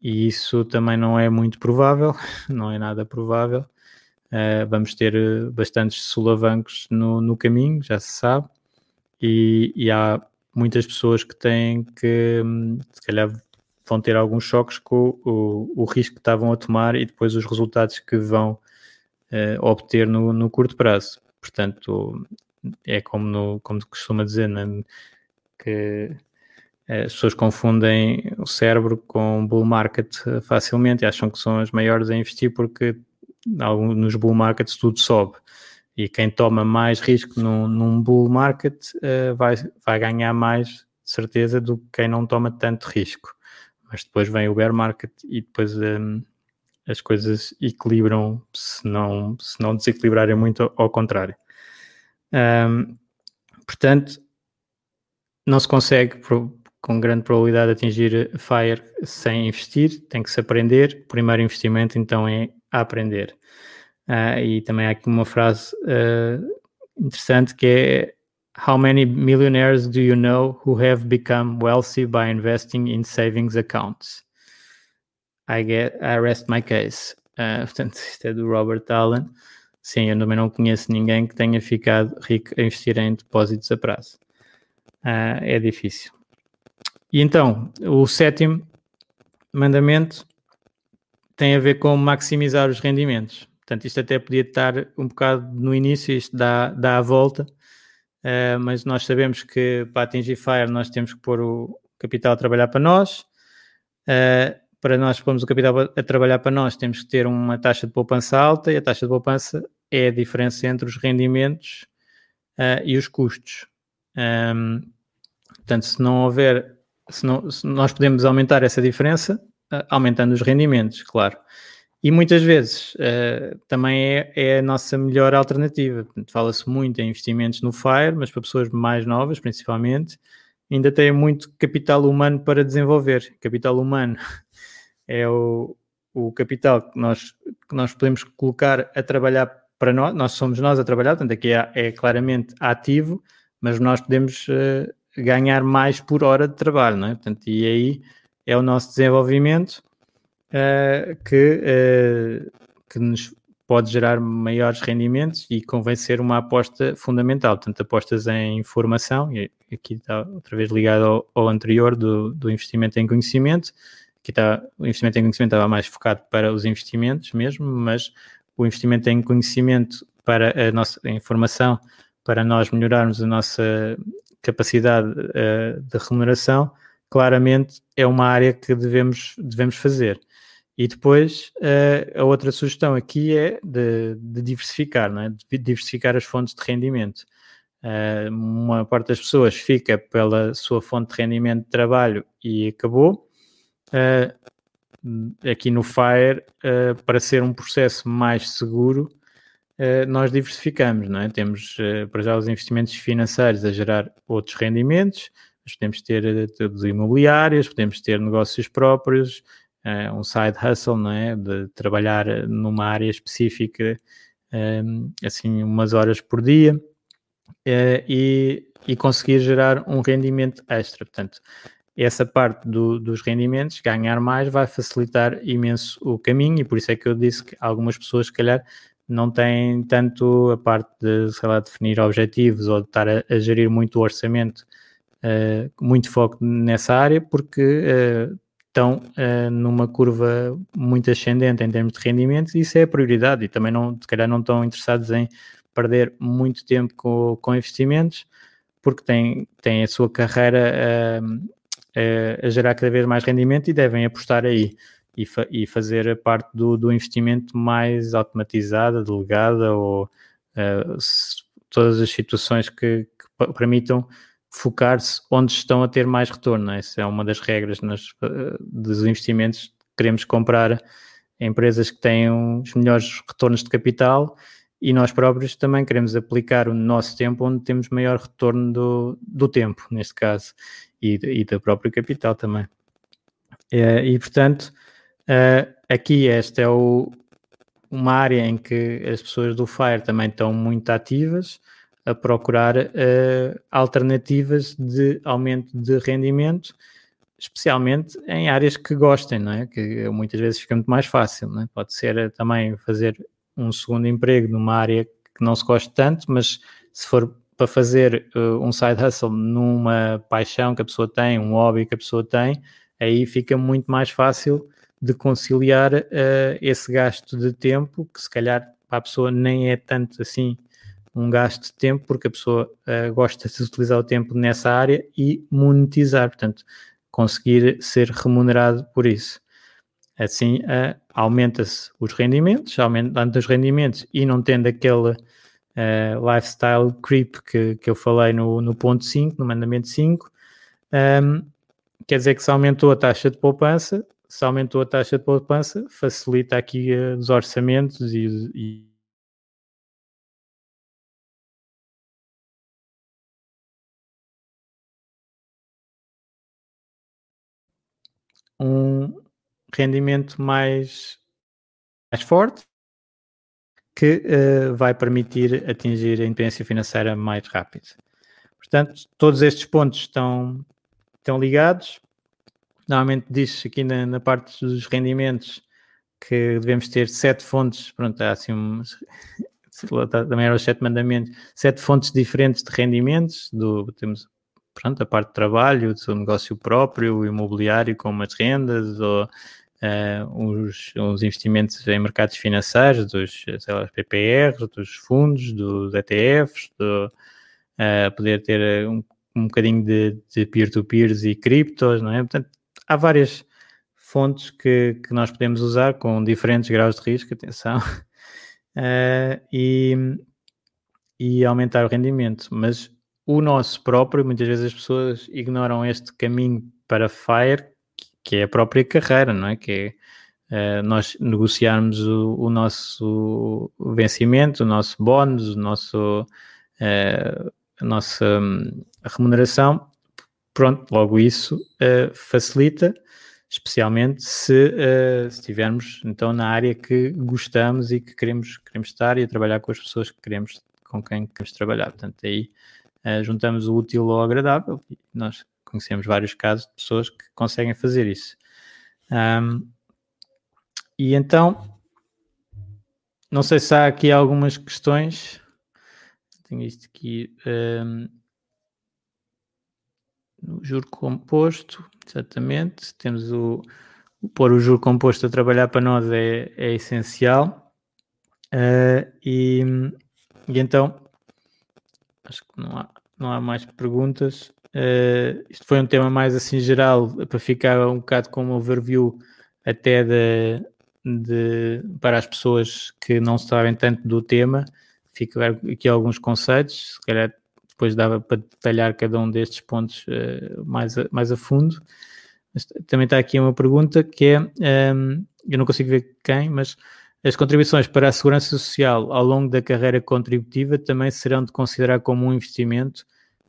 e isso também não é muito provável, não é nada provável. Uh, vamos ter bastantes solavancos no, no caminho, já se sabe, e, e, há muitas pessoas que têm que, hum, se calhar, vão ter alguns choques com o, o, risco que estavam a tomar e depois os resultados que vão uh, obter no, no, curto prazo. Portanto, é como, no, como costuma dizer, né? que as pessoas confundem o cérebro com bull market facilmente e acham que são as maiores a investir porque nos bull markets tudo sobe. E quem toma mais risco num, num bull market uh, vai, vai ganhar mais certeza do que quem não toma tanto risco. Mas depois vem o bear market e depois um, as coisas equilibram se não, se não desequilibrarem muito ao, ao contrário. Um, portanto, não se consegue com grande probabilidade de atingir FIRE sem investir, tem que se aprender. O primeiro investimento então é aprender. Uh, e também há aqui uma frase uh, interessante que é How many millionaires do you know who have become wealthy by investing in savings accounts? I get, I rest my case. Uh, portanto, isto é do Robert Allen. Sim, eu também não conheço ninguém que tenha ficado rico a investir em depósitos a prazo. é difícil. E então, o sétimo mandamento tem a ver com maximizar os rendimentos. Portanto, isto até podia estar um bocado no início, isto dá, dá a volta, uh, mas nós sabemos que para atingir FIRE nós temos que pôr o capital a trabalhar para nós. Uh, para nós pormos o capital a trabalhar para nós, temos que ter uma taxa de poupança alta e a taxa de poupança é a diferença entre os rendimentos uh, e os custos. Um, portanto, se não houver se, não, se nós podemos aumentar essa diferença aumentando os rendimentos, claro. E muitas vezes uh, também é, é, a nossa melhor alternativa. Fala-se muito em investimentos no FIRE, mas para pessoas mais novas, principalmente, ainda tem muito capital humano para desenvolver. Capital humano é o, o capital que nós, que nós podemos colocar a trabalhar para nós, nós somos nós a trabalhar, portanto aqui é, é claramente ativo, mas nós podemos uh, ganhar mais por hora de trabalho, não é? Portanto, e aí é o nosso desenvolvimento uh, que, uh, que nos pode gerar maiores rendimentos e convém ser uma aposta fundamental. Portanto, apostas em formação, e aqui está outra vez ligado ao, ao anterior do, do, investimento em conhecimento. Aqui está, o investimento em conhecimento estava mais focado para os investimentos mesmo, mas o investimento em conhecimento para a nossa informação, para nós melhorarmos a nossa capacidade uh, de remuneração, claramente é uma área que devemos, devemos fazer. E depois, uh, a outra sugestão aqui é de, de, diversificar, não é? de diversificar as fontes de rendimento. Uh, uma parte das pessoas fica pela sua fonte de rendimento de trabalho e acabou. Uh, aqui no FIRE, para ser um processo mais seguro, nós diversificamos, não é? Temos para já os investimentos financeiros a gerar outros rendimentos, podemos ter todos imobiliários, podemos ter negócios próprios, uh, um side hustle, não é? De trabalhar numa área específica, um, eh, assim, umas horas por dia uh, e, e conseguir gerar um rendimento extra. Portanto, essa parte do, dos rendimentos, ganhar mais, vai facilitar imenso o caminho e por isso é que eu disse que algumas pessoas, se calhar, não têm tanto a parte de, sei lá, definir objetivos ou de estar a, a gerir muito o orçamento, uh, muito foco nessa área, porque uh, estão uh, numa curva muito ascendente em termos de rendimentos e isso é a prioridade e também não, se calhar não estão interessados em perder muito tempo com, com investimentos porque têm, têm a sua carreira uh, a gerar cada vez mais rendimento e devem apostar aí e, fa e fazer a parte do, do, investimento mais automatizada, delegada ou uh, todas as situações que, que permitam focar-se onde estão a ter mais retorno. Essa é uma das regras nas, uh, dos investimentos. Queremos comprar empresas que tenham os melhores retornos de capital e nós próprios também queremos aplicar o nosso tempo onde temos maior retorno do, do tempo, neste caso, e, e do próprio capital também. É, e, portanto, uh, aqui esta é o, uma área em que as pessoas do FIRE também estão muito ativas, a procurar uh, alternativas de aumento de rendimento, especialmente em áreas que gostem, não é? Que muitas vezes fica muito mais fácil, não é? Pode ser eh, também fazer um segundo emprego numa área que não se goste tanto, mas se for para fazer uh, um side hustle numa paixão que a pessoa tem, um hobby que a pessoa tem, aí fica muito mais fácil de conciliar uh, esse gasto de tempo que se calhar para a pessoa nem é tanto assim um gasto de tempo, porque a pessoa uh, gosta de utilizar o tempo nessa área e monetizar, portanto, conseguir ser remunerado por isso. Assim, uh, aumenta-se os rendimentos, aumentando os rendimentos e não tendo aquele uh, lifestyle creep que, que eu falei no, no ponto 5, no mandamento 5, um, ehm, quer dizer que se aumentou a taxa de poupança, se aumentou a taxa de poupança, facilita aqui os orçamentos e, e um rendimento mais, mais forte que uh, vai permitir atingir a independência financeira mais rápido. Portanto, todos estes pontos estão, estão ligados. Normalmente diz aqui na, na, parte dos rendimentos que devemos ter sete fontes, pronto, há assim um, também eram os sete mandamentos, sete fontes diferentes de rendimentos, do, temos pronto, a parte de trabalho, do seu negócio próprio, o imobiliário com as rendas, ou uh, os, os, investimentos em mercados financeiros, dos lá, PPRs, dos fundos, dos ETFs, do, uh, poder ter um, um bocadinho de peer-to-peers e criptos, não é? Portanto, há várias fontes que, que nós podemos usar com diferentes graus de risco, atenção, uh, e, e aumentar o rendimento, mas o nosso próprio, muitas vezes as pessoas ignoram este caminho para FIRE, que é a própria carreira, não é? Que é uh, nós negociarmos o, o, nosso vencimento, o nosso bónus, o nosso, uh, a nossa um, remuneração, pronto, logo isso uh, facilita, especialmente se, estivermos então na área que gostamos e que queremos, queremos estar e a trabalhar com as pessoas que queremos, com quem queremos trabalhar. Portanto, aí uh, juntamos o útil ao agradável nós conhecemos vários casos de pessoas que conseguem fazer isso. Um, e então, não sei se há aqui algumas questões. Tenho isto aqui. Um, no juro composto, exatamente. Temos o, o pôr o juro composto a trabalhar para nós é, é essencial. Uh, e, e então acho que não há, não há mais perguntas. Uh, isto foi um tema mais assim geral, para ficar um bocado com um overview até de, de, para as pessoas que não sabem tanto do tema, fico aqui alguns conceitos, se calhar depois dava para detalhar cada um destes pontos uh, mais, a, mais a fundo. Mas também está aqui uma pergunta que é, um, ehm, eu não consigo ver quem, mas as contribuições para a segurança social ao longo da carreira contributiva também serão de considerar como um investimento,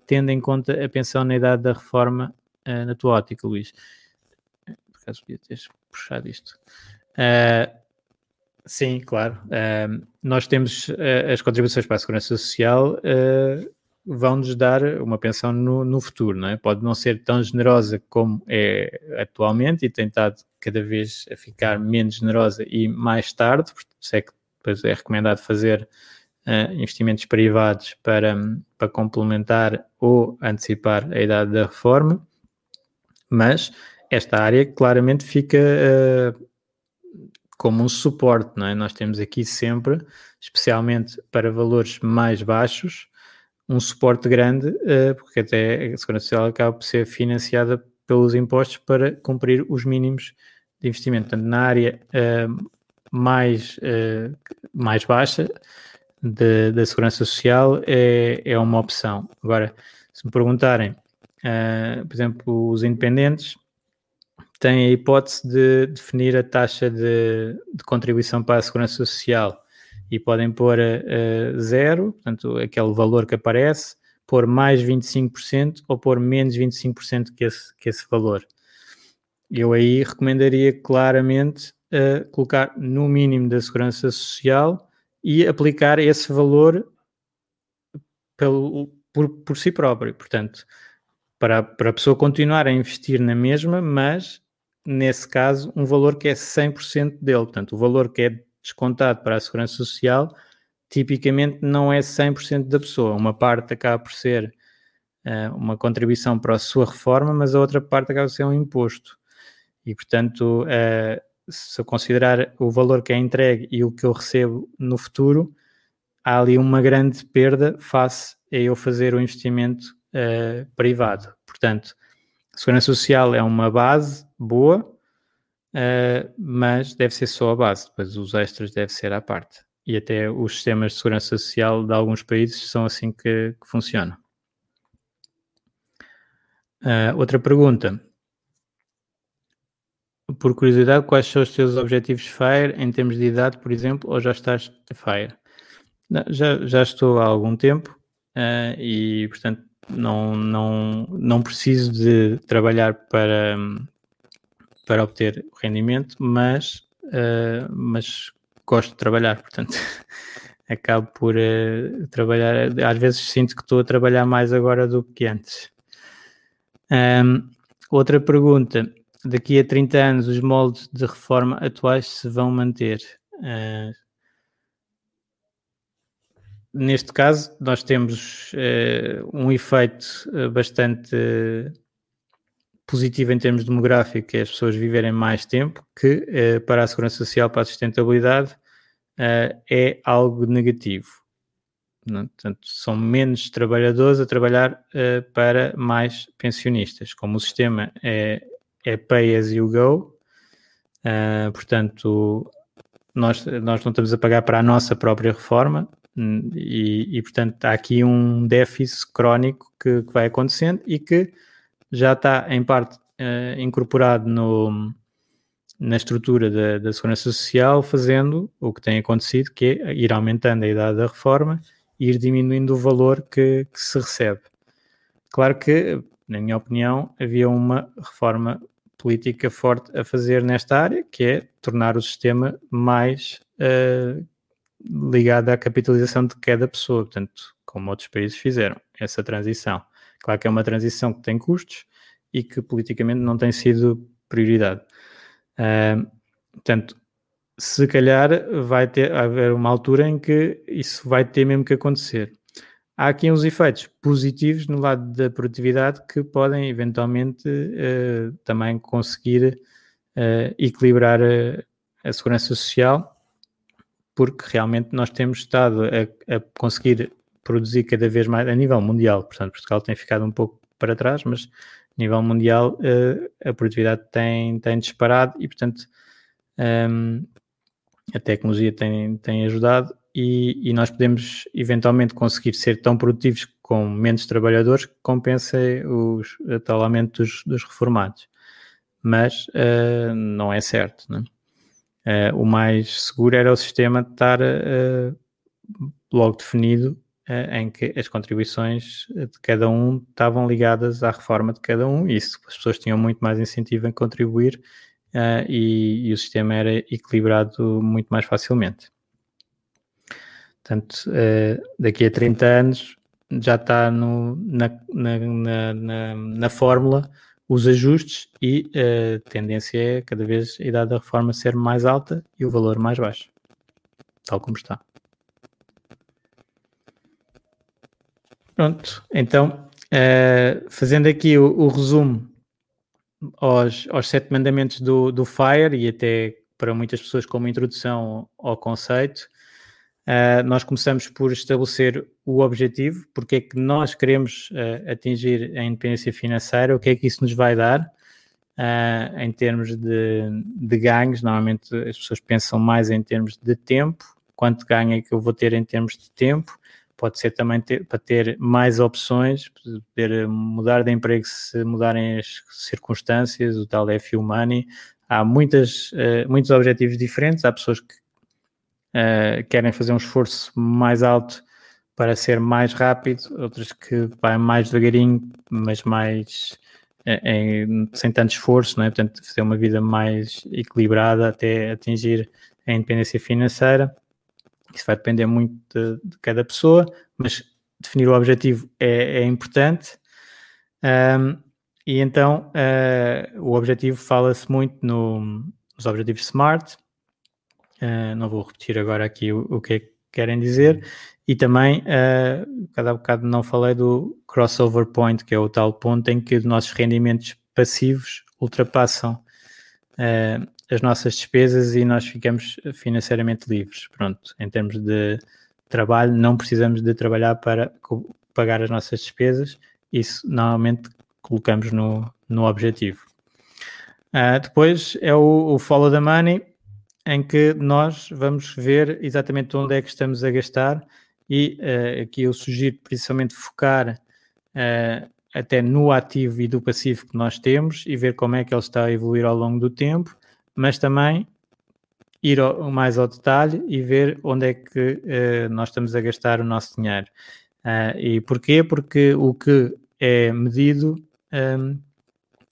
tendo em conta a pensão na idade da reforma uh, na tua ótica, Luís. Por acaso podia ter puxado isto. Uh, sim, claro. Uh, nós temos as contribuições para a segurança social vão-nos dar uma pensão no, no, futuro, não é? Pode não ser tão generosa como é atualmente e tem estado cada vez a ficar menos generosa e mais tarde, por isso é que depois é recomendado fazer uh, investimentos privados para, para complementar ou antecipar a idade da reforma, mas esta área claramente fica uh, como um suporte, não é? Nós temos aqui sempre, especialmente para valores mais baixos, um suporte grande, uh, porque até a Segurança Social acaba por ser financiada pelos impostos para cumprir os mínimos de investimento. Portanto, na área uh, mais, uh, mais baixa da Segurança Social é, é uma opção. Agora, se me perguntarem, por exemplo, os independentes têm a hipótese de definir a taxa de, de contribuição para a Segurança Social e podem pôr uh, zero, portanto, aquele valor que aparece, pôr mais 25% ou pôr menos 25% que esse, que esse valor. Eu aí recomendaria claramente uh, colocar no mínimo da segurança social e aplicar esse valor pelo, por, por si próprio. Portanto, para, para a pessoa continuar a investir na mesma, mas nesse caso, um valor que é 100% dele. Portanto, o valor que é descontado para a segurança social, tipicamente não é 100% da pessoa. Uma parte acaba por ser uh, uma contribuição para a sua reforma, mas a outra parte acaba por ser um imposto. E, portanto, uh, se eu considerar o valor que é entregue e o que eu recebo no futuro, há ali uma grande perda face a eu fazer o investimento uh, privado. Portanto, a segurança social é uma base boa, uh, mas deve ser só a base, depois os extras devem ser à parte. E até os sistemas de segurança social de alguns países são assim que, que funcionam. Uh, outra pergunta. Por curiosidade, quais são os teus objetivos FIRE em termos de idade, por exemplo, ou já estás FIRE? Não, já, já estou há algum tempo uh, e, portanto, não, não, não preciso de trabalhar para, para obter rendimento, mas, uh, mas gosto de trabalhar, portanto acabo por uh, trabalhar, às vezes sinto que estou a trabalhar mais agora do que antes. Um, outra pergunta, daqui a 30 anos os moldes de reforma atuais se vão manter? Uh, neste caso, nós temos uh, um efeito bastante positivo em termos demográficos é as pessoas viverem mais tempo, que para a segurança social, para a sustentabilidade, é algo negativo. Não? Portanto, são menos trabalhadores a trabalhar para mais pensionistas. Como o sistema é, é pay as you go, portanto, nós, nós não estamos a pagar para a nossa própria reforma, hum, e, e portanto há aqui um déficit crónico que, que vai acontecendo e que já está em parte uh, incorporado no, na estrutura da, da, segurança social, fazendo o que tem acontecido, que é ir aumentando a idade da reforma e ir diminuindo o valor que, que se recebe. Claro que, na minha opinião, havia uma reforma política forte a fazer nesta área, que é tornar o sistema mais uh, ligado à capitalização de cada pessoa, portanto, como outros países fizeram, essa transição. Claro que é uma transição que tem custos e que politicamente não tem sido prioridade. Uh, portanto, se calhar vai ter haver uma altura em que isso vai ter mesmo que acontecer. Há aqui uns efeitos positivos no lado da produtividade que podem eventualmente uh, também conseguir uh, equilibrar a, a, segurança social, porque realmente nós temos estado a, a conseguir produzir cada vez mais a nível mundial. Portanto, Portugal tem ficado um pouco para trás, mas nível mundial, uh, a produtividade tem, tem disparado e, portanto, um, ehm, a tecnologia tem, tem ajudado e, e, nós podemos eventualmente conseguir ser tão produtivos com menos trabalhadores que compense os, o tal aumento dos, dos reformados. Mas uh, não é certo. Né? Uh, o mais seguro era o sistema estar uh, logo definido em que as contribuições de cada um estavam ligadas à reforma de cada um, e isso as pessoas tinham muito mais incentivo em contribuir e, e, o sistema era equilibrado muito mais facilmente. Portanto, uh, daqui a 30 anos já está no, na, na, na, na, fórmula os ajustes e a tendência é cada vez a idade da reforma ser mais alta e o valor mais baixo, tal como está. Pronto, então, uh, fazendo aqui o, o resumo aos, aos sete mandamentos do, do FIRE e até para muitas pessoas como introdução ao conceito, uh, nós começamos por estabelecer o objetivo, porque é que nós queremos uh, atingir a independência financeira, o que é que isso nos vai dar uh, em termos de, de ganhos. Normalmente as pessoas pensam mais em termos de tempo, quanto ganho é que eu vou ter em termos de tempo, pode ser também ter, para ter mais opções, poder mudar de emprego se mudarem as circunstâncias, o tal FU Money. Há muitas, muitos objetivos diferentes, há pessoas que uh, querem fazer um esforço mais alto para ser mais rápido, outras que vai mais devagarinho, mas mais uh, sem tanto esforço, não é? portanto, fazer uma vida mais equilibrada até atingir a independência financeira. Isso vai depender muito de, de cada pessoa, mas definir o objetivo é, é importante. Um, e então uh, o objetivo fala-se muito no, nos objetivos SMART. Uh, não vou repetir agora aqui o, o que é que querem dizer. E também, uh, cada bocado não falei do crossover point, que é o tal ponto em que os nossos rendimentos passivos ultrapassam uh, as nossas despesas e nós ficamos financeiramente livres. Pronto, em termos de trabalho, não precisamos de trabalhar para pagar as nossas despesas, isso normalmente colocamos no, no objetivo. Uh, depois é o, o, follow the money, em que nós vamos ver exatamente onde é que estamos a gastar e uh, aqui eu sugiro principalmente focar uh, até no ativo e do passivo que nós temos e ver como é que ele está a evoluir ao longo do tempo mas também ir ao, mais ao detalhe e ver onde é que uh, nós estamos a gastar o nosso dinheiro. E porquê? Porque o que é medido um,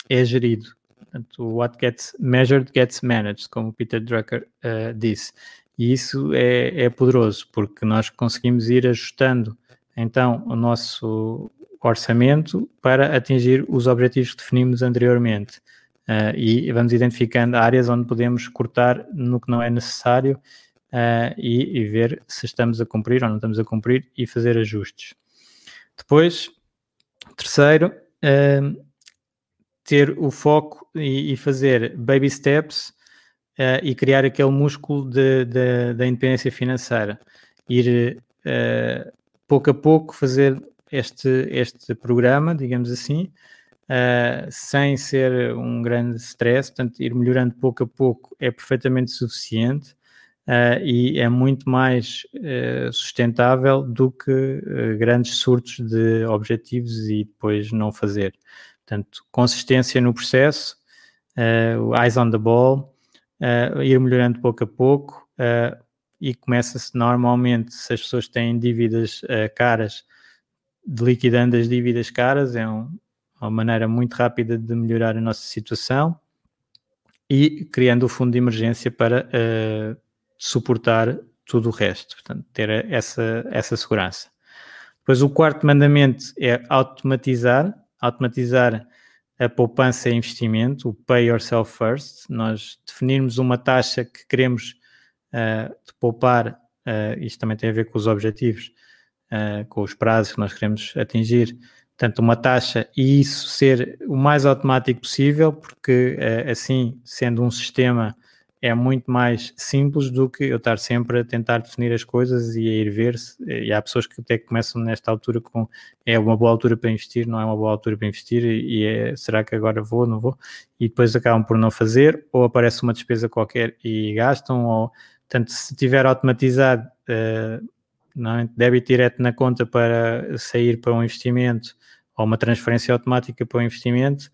é gerido. Portanto, what gets measured gets managed, como Peter Drucker uh, disse. E isso é, é poderoso, porque nós conseguimos ir ajustando então o nosso orçamento para atingir os objetivos que definimos anteriormente uh, e vamos identificando áreas onde podemos cortar no que não é necessário uh, e, e, ver se estamos a cumprir ou não estamos a cumprir e fazer ajustes. Depois, terceiro, uh, ter o foco e, e, fazer baby steps e criar aquele músculo da independência financeira. Ir pouco a pouco fazer este, este programa, digamos assim, uh, sem ser um grande stress, portanto, ir melhorando pouco a pouco é perfeitamente suficiente uh, e é muito mais uh, sustentável do que grandes surtos de objetivos e depois não fazer. Portanto, consistência no processo, eyes on the ball, ir melhorando pouco a pouco e começa-se normalmente, se as pessoas têm dívidas caras, de liquidando as dívidas caras, é um, uma maneira muito rápida de melhorar a nossa situação e criando o fundo de emergência para uh, suportar tudo o resto, portanto, ter essa, essa segurança. Depois, o quarto mandamento é automatizar, automatizar a poupança e investimento, o pay yourself first. Nós definirmos uma taxa que queremos uh, poupar, uh, isto também tem a ver com os objetivos, uh, com os prazos que nós queremos atingir, portanto, uma taxa e isso ser o mais automático possível, porque eh, assim, sendo um sistema é muito mais simples do que eu estar sempre a tentar definir as coisas e a ir ver se. E há pessoas que até começam nesta altura com é uma boa altura para investir, não é uma boa altura para investir, e é será que agora vou, não vou? E depois acabam por não fazer, ou aparece uma despesa qualquer e gastam, ou tanto se tiver automatizado uh, não é? débito direto na conta para sair para um investimento ou uma transferência automática para um investimento,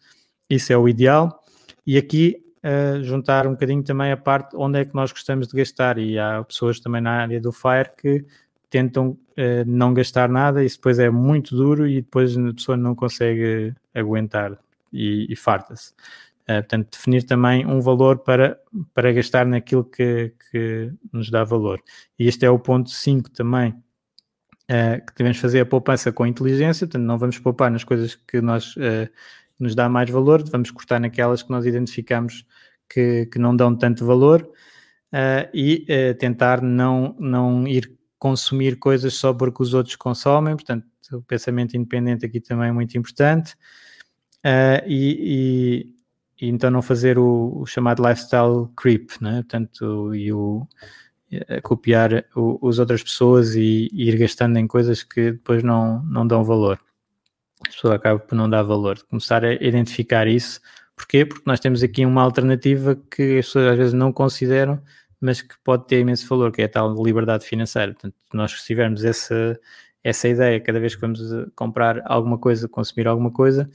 isso é o ideal. E aqui uh, juntar um bocadinho também a parte onde é que nós gostamos de gastar. E há pessoas também na área do FIRE que tentam uh, não gastar nada, isso depois é muito duro e depois a pessoa não consegue aguentar e, e farta-se. Uh, portanto, definir também um valor para, para gastar naquilo que, que nos dá valor. E este é o ponto 5 também, uh, que devemos fazer a poupança com inteligência, portanto, não vamos poupar nas coisas que nós uh, nos dá mais valor, vamos cortar naquelas que nós identificamos que, que não dão tanto valor uh, e uh, tentar não, não ir consumir coisas só porque os outros consomem, portanto, o pensamento independente aqui também é muito importante uh, e, e, e, então não fazer o, o, chamado lifestyle creep, né? portanto, e o copiar as outras pessoas e, e ir gastando em coisas que depois não, não dão valor a pessoa acaba por não dar valor. Começar a identificar isso. Porquê? Porque nós temos aqui uma alternativa que as pessoas às vezes não consideram, mas que pode ter imenso valor, que é a tal liberdade financeira. Portanto, nós se tivermos essa, essa ideia cada vez que vamos comprar alguma coisa, consumir alguma coisa,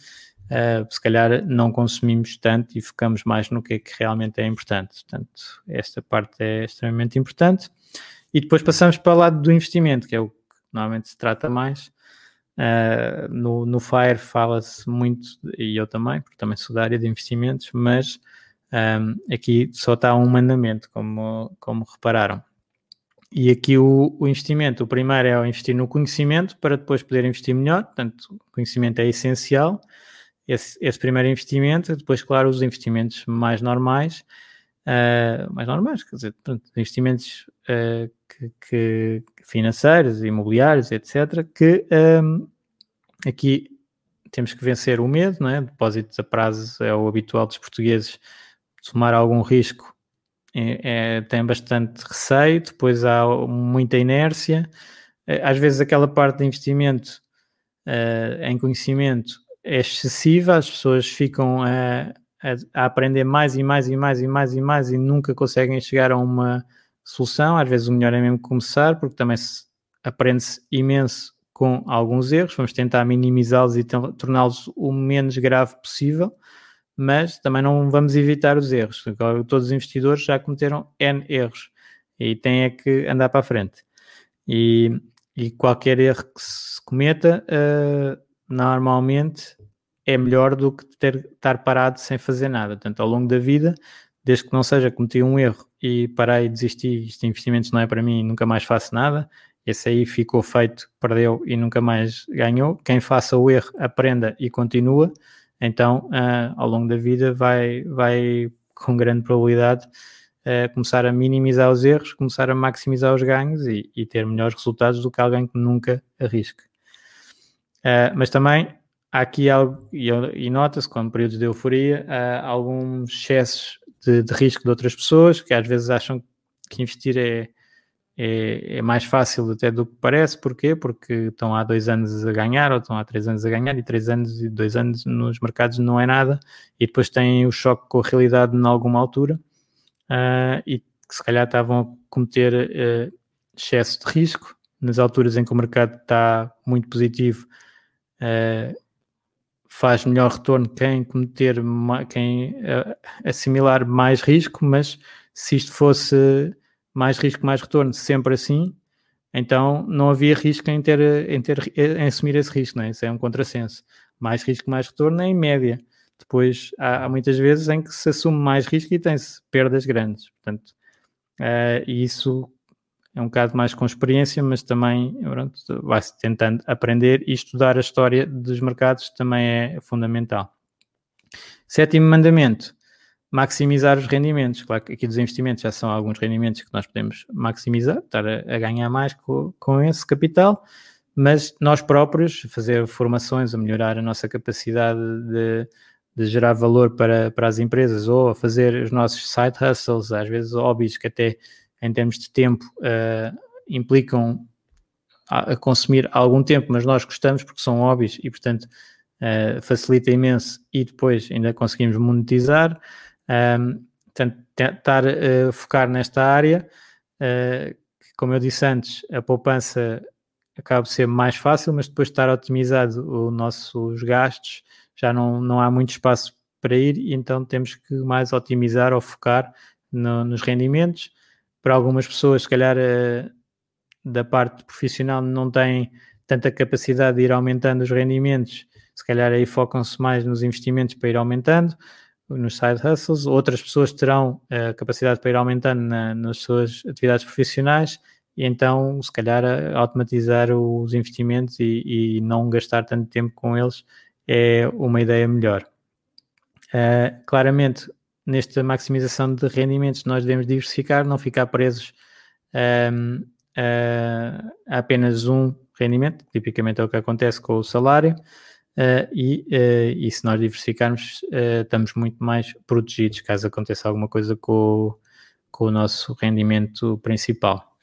uh, se calhar não consumimos tanto e focamos mais no que é que realmente é importante. Portanto, esta parte é extremamente importante. E depois passamos para o lado do investimento, que é o que normalmente se trata mais, Uh, no, no FIRE fala-se muito, e eu também, porque também sou da área de investimentos, mas um, aqui só está um mandamento, como, como repararam. E aqui o, o, investimento, o primeiro é investir no conhecimento para depois poder investir melhor, portanto, o conhecimento é essencial, esse, esse primeiro investimento, depois, claro, os investimentos mais normais, uh, mais normais, quer dizer, portanto, investimentos uh, que, que, financeiros, imobiliários, etc., que um, aqui temos que vencer o medo, não é? Depósitos a prazo é o habitual dos portugueses, tomar algum risco é, é, tem bastante receio, depois há muita inércia, eh, às vezes aquela parte de investimento uh, em conhecimento é excessiva, as pessoas ficam a, a, aprender mais e mais e mais e mais e mais e nunca conseguem chegar a uma solução. Às vezes o melhor é mesmo começar, porque também se aprende-se imenso com alguns erros. Vamos tentar minimizá-los e torná-los o menos grave possível, mas também não vamos evitar os erros. Todos os investidores já cometeram N erros e têm é que andar para a frente. E, e qualquer erro que se cometa, uh, normalmente é melhor do que ter, estar parado sem fazer nada. Portanto, ao longo da vida, desde que não seja cometido um erro e parei desisti, este investimento não é para mim, nunca mais faço nada, esse aí ficou feito, perdeu e nunca mais ganhou. Quem faça o erro, aprenda e continua, então uh, ao longo da vida vai, vai com grande probabilidade uh, começar a minimizar os erros, começar a maximizar os ganhos e, e ter melhores resultados do que alguém que nunca arrisque. Uh, mas também há aqui algo, e, e nota-se com períodos de euforia, alguns excessos de, de, risco de outras pessoas que às vezes acham que investir é, é, é, mais fácil até do que parece. Porquê? Porque estão há dois anos a ganhar ou estão há três anos a ganhar e três anos e dois anos nos mercados não é nada e depois têm o choque com a realidade em alguma altura uh, e que se calhar estavam a cometer uh, excesso de risco nas alturas em que o mercado está muito positivo. Uh, faz melhor retorno quem cometer, quem uh, assimilar mais risco, mas se isto fosse mais risco, mais retorno, sempre assim, então não havia risco em ter, em ter em assumir esse risco, não é? Isso é um contrassenso. Mais risco, mais retorno é em média. Depois há, há muitas vezes em que se assume mais risco e tem-se perdas grandes. Portanto, uh, isso é um bocado mais com experiência, mas também vai-se tentando aprender e estudar a história dos mercados também é fundamental. Sétimo mandamento, maximizar os rendimentos. Claro que aqui dos investimentos já são alguns rendimentos que nós podemos maximizar, estar a, a ganhar mais com, com esse capital, mas nós próprios fazer formações a melhorar a nossa capacidade de, de gerar valor para, para as empresas ou a fazer os nossos side hustles, às vezes hobbies que até em termos de tempo uh, implicam a, a, consumir algum tempo, mas nós gostamos porque são hobbies e portanto uh, facilita imenso e depois ainda conseguimos monetizar. Um, portanto, tentar uh, focar nesta área, que, como eu disse antes, a poupança acaba de ser mais fácil, mas depois de estar otimizado os nossos gastos, já não, não há muito espaço para ir e então temos que mais otimizar ou focar no, nos rendimentos. Para algumas pessoas, se calhar, uh, da parte profissional não têm tanta capacidade de ir aumentando os rendimentos, se calhar aí focam-se mais nos investimentos para ir aumentando, nos side hustles. Outras pessoas terão a uh, capacidade para ir aumentando na, nas suas atividades profissionais e então, se calhar, automatizar os investimentos e, e não gastar tanto tempo com eles é uma ideia melhor. Uh, claramente, nesta maximização de rendimentos, nós devemos diversificar, não ficar presos um, a, apenas um rendimento, tipicamente é o que acontece com o salário, uh, e, uh, e, se nós diversificarmos, estamos muito mais protegidos caso aconteça alguma coisa com, com o nosso rendimento principal.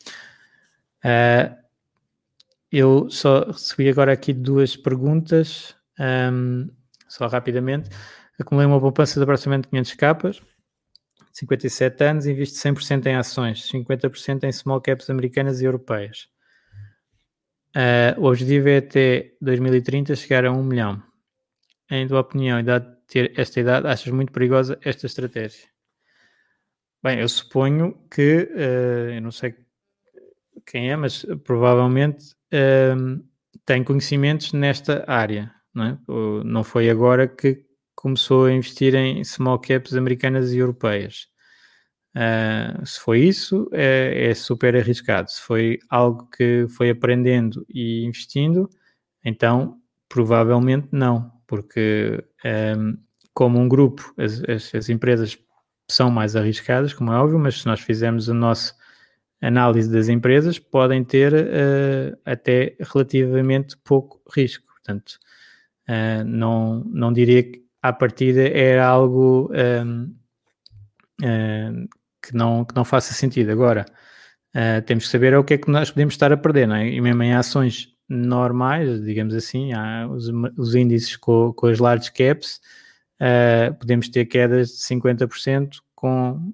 eu só recebi agora aqui duas perguntas. Um, só rapidamente, acumulei uma poupança de aproximadamente 500 capas, 57 anos, invisto 100% em ações, 50% em small caps americanas e europeias. Uh, o objetivo é até 2030 chegar a 1 milhão. Em tua opinião, idade ter esta idade, achas muito perigosa esta estratégia? Bem, eu suponho que, uh, eu não sei quem é, mas provavelmente uh, tem conhecimentos nesta área não, é? não foi agora que começou a investir em small caps americanas e europeias. Uh, se foi isso, é, é, super arriscado. Se foi algo que foi aprendendo e investindo, então provavelmente não, porque um, como um grupo, as, as, as, empresas são mais arriscadas, como é óbvio, mas se nós fizermos a nossa análise das empresas, podem ter uh, até relativamente pouco risco. Portanto, Uh, não, não diria que à partida era algo um, uh, que, não, que não faça sentido. Agora, uh, temos que saber o que é que nós podemos estar a perder, é? E mesmo em ações normais, digamos assim, os, os índices com, com as large caps, podemos ter quedas de 50% com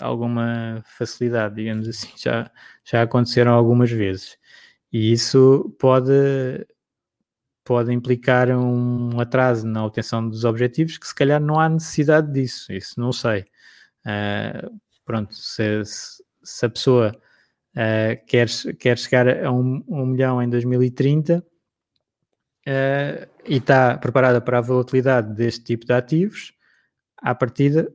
alguma facilidade, digamos assim, já, já aconteceram algumas vezes. E isso pode pode implicar um atraso na obtenção dos objetivos que se calhar não há necessidade disso, isso não sei. Uh, pronto, se, se, a pessoa uh, quer, quer chegar a um, um milhão em 2030 uh, e está preparada para a volatilidade deste tipo de ativos, à partida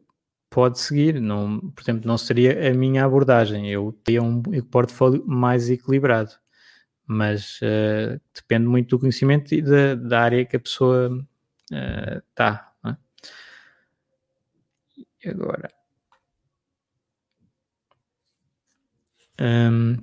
pode seguir, não, exemplo, não seria a minha abordagem, eu teria um portfólio mais equilibrado mas uh, depende muito do conhecimento e da, da área que a pessoa está. Uh, é? E agora. Um,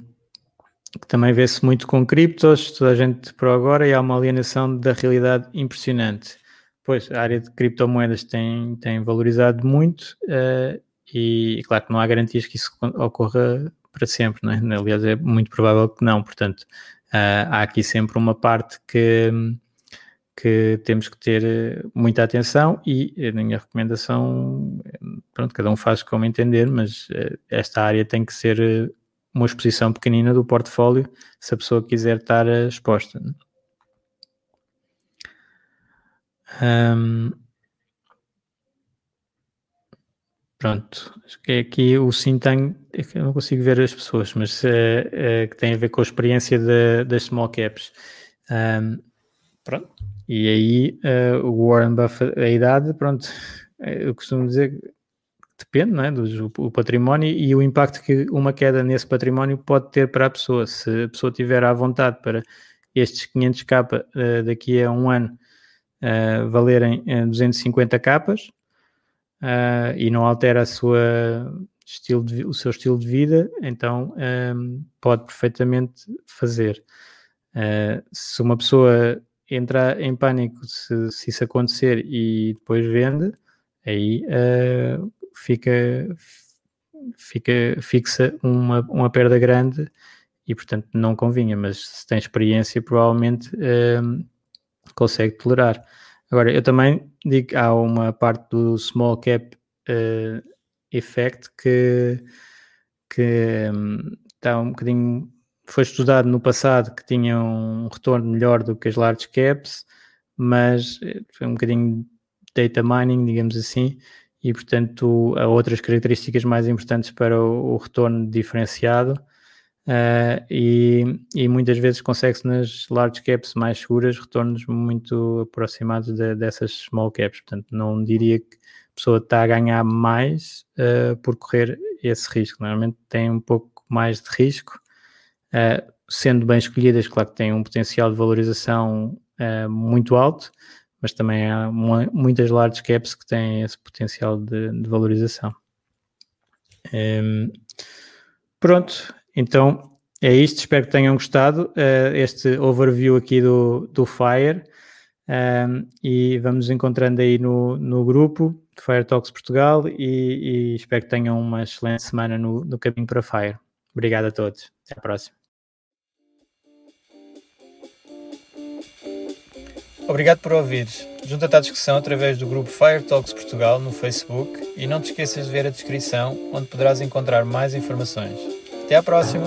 também vê-se muito com criptos, toda a gente por agora, e há uma alienação da realidade impressionante. Pois, a área de criptomoedas tem, tem valorizado muito uh, e, claro que não há garantias que isso ocorra para sempre, não é? Aliás, é muito provável que não, portanto, Uh, há aqui sempre uma parte que, que temos que ter eh, muita atenção e a minha recomendação, pronto, cada um faz como entender, mas uh, esta área tem que ser eh, uma exposição pequenina do portfólio se a pessoa quiser estar exposta. Um, Pronto, acho que é aqui o Sintang, é eu não consigo ver as pessoas, mas é, é, que tem a ver com a experiência de, das small caps. Um, pronto, e aí uh, o Warren Buffett, a idade, pronto, eu costumo dizer depende não é, do o património e o impacto que uma queda nesse património pode ter para a pessoa. Se a pessoa tiver à vontade para estes 500k uh, daqui a um ano uh, valerem 250 capas, uh, e não altera a sua estilo de, o seu estilo de vida, então um, pode perfeitamente fazer. Uh, se uma pessoa entra em pânico se, se isso acontecer e depois vende, aí uh, fica, fica fixa uma, uma perda grande e portanto não convinha, mas se tem experiência provavelmente uh, consegue tolerar. Agora, eu também digo que há uma parte do small cap uh, effect que, que um, está um bocadinho foi estudado no passado que tinha um retorno melhor do que as large caps, mas eh, foi um bocadinho data mining, digamos assim, e portanto há outras características mais importantes para o, o retorno diferenciado. Uh, e, e, muitas vezes consegue-se nas large caps mais seguras retornos muito aproximados de, dessas small caps. Portanto, não diria que a pessoa está a ganhar mais uh, por correr esse risco. Normalmente tem um pouco mais de risco, uh, sendo bem escolhidas, claro que têm um potencial de valorização muito alto, mas também há muitas large caps que têm esse potencial de, de valorização. Um, ehm, pronto, então é isto, espero que tenham gostado. Uh, este overview aqui do, do Fire. Um, ehm, e vamos encontrando aí no, no grupo de Fire Talks Portugal e, e espero que tenham uma excelente semana no, no caminho para Fire. Obrigado a todos. Até a próxima. Obrigado por ouvires. Junta-te à discussão através do grupo Fire Talks Portugal no Facebook e não te esqueças de ver a descrição onde poderás encontrar mais informações. Até a próxima!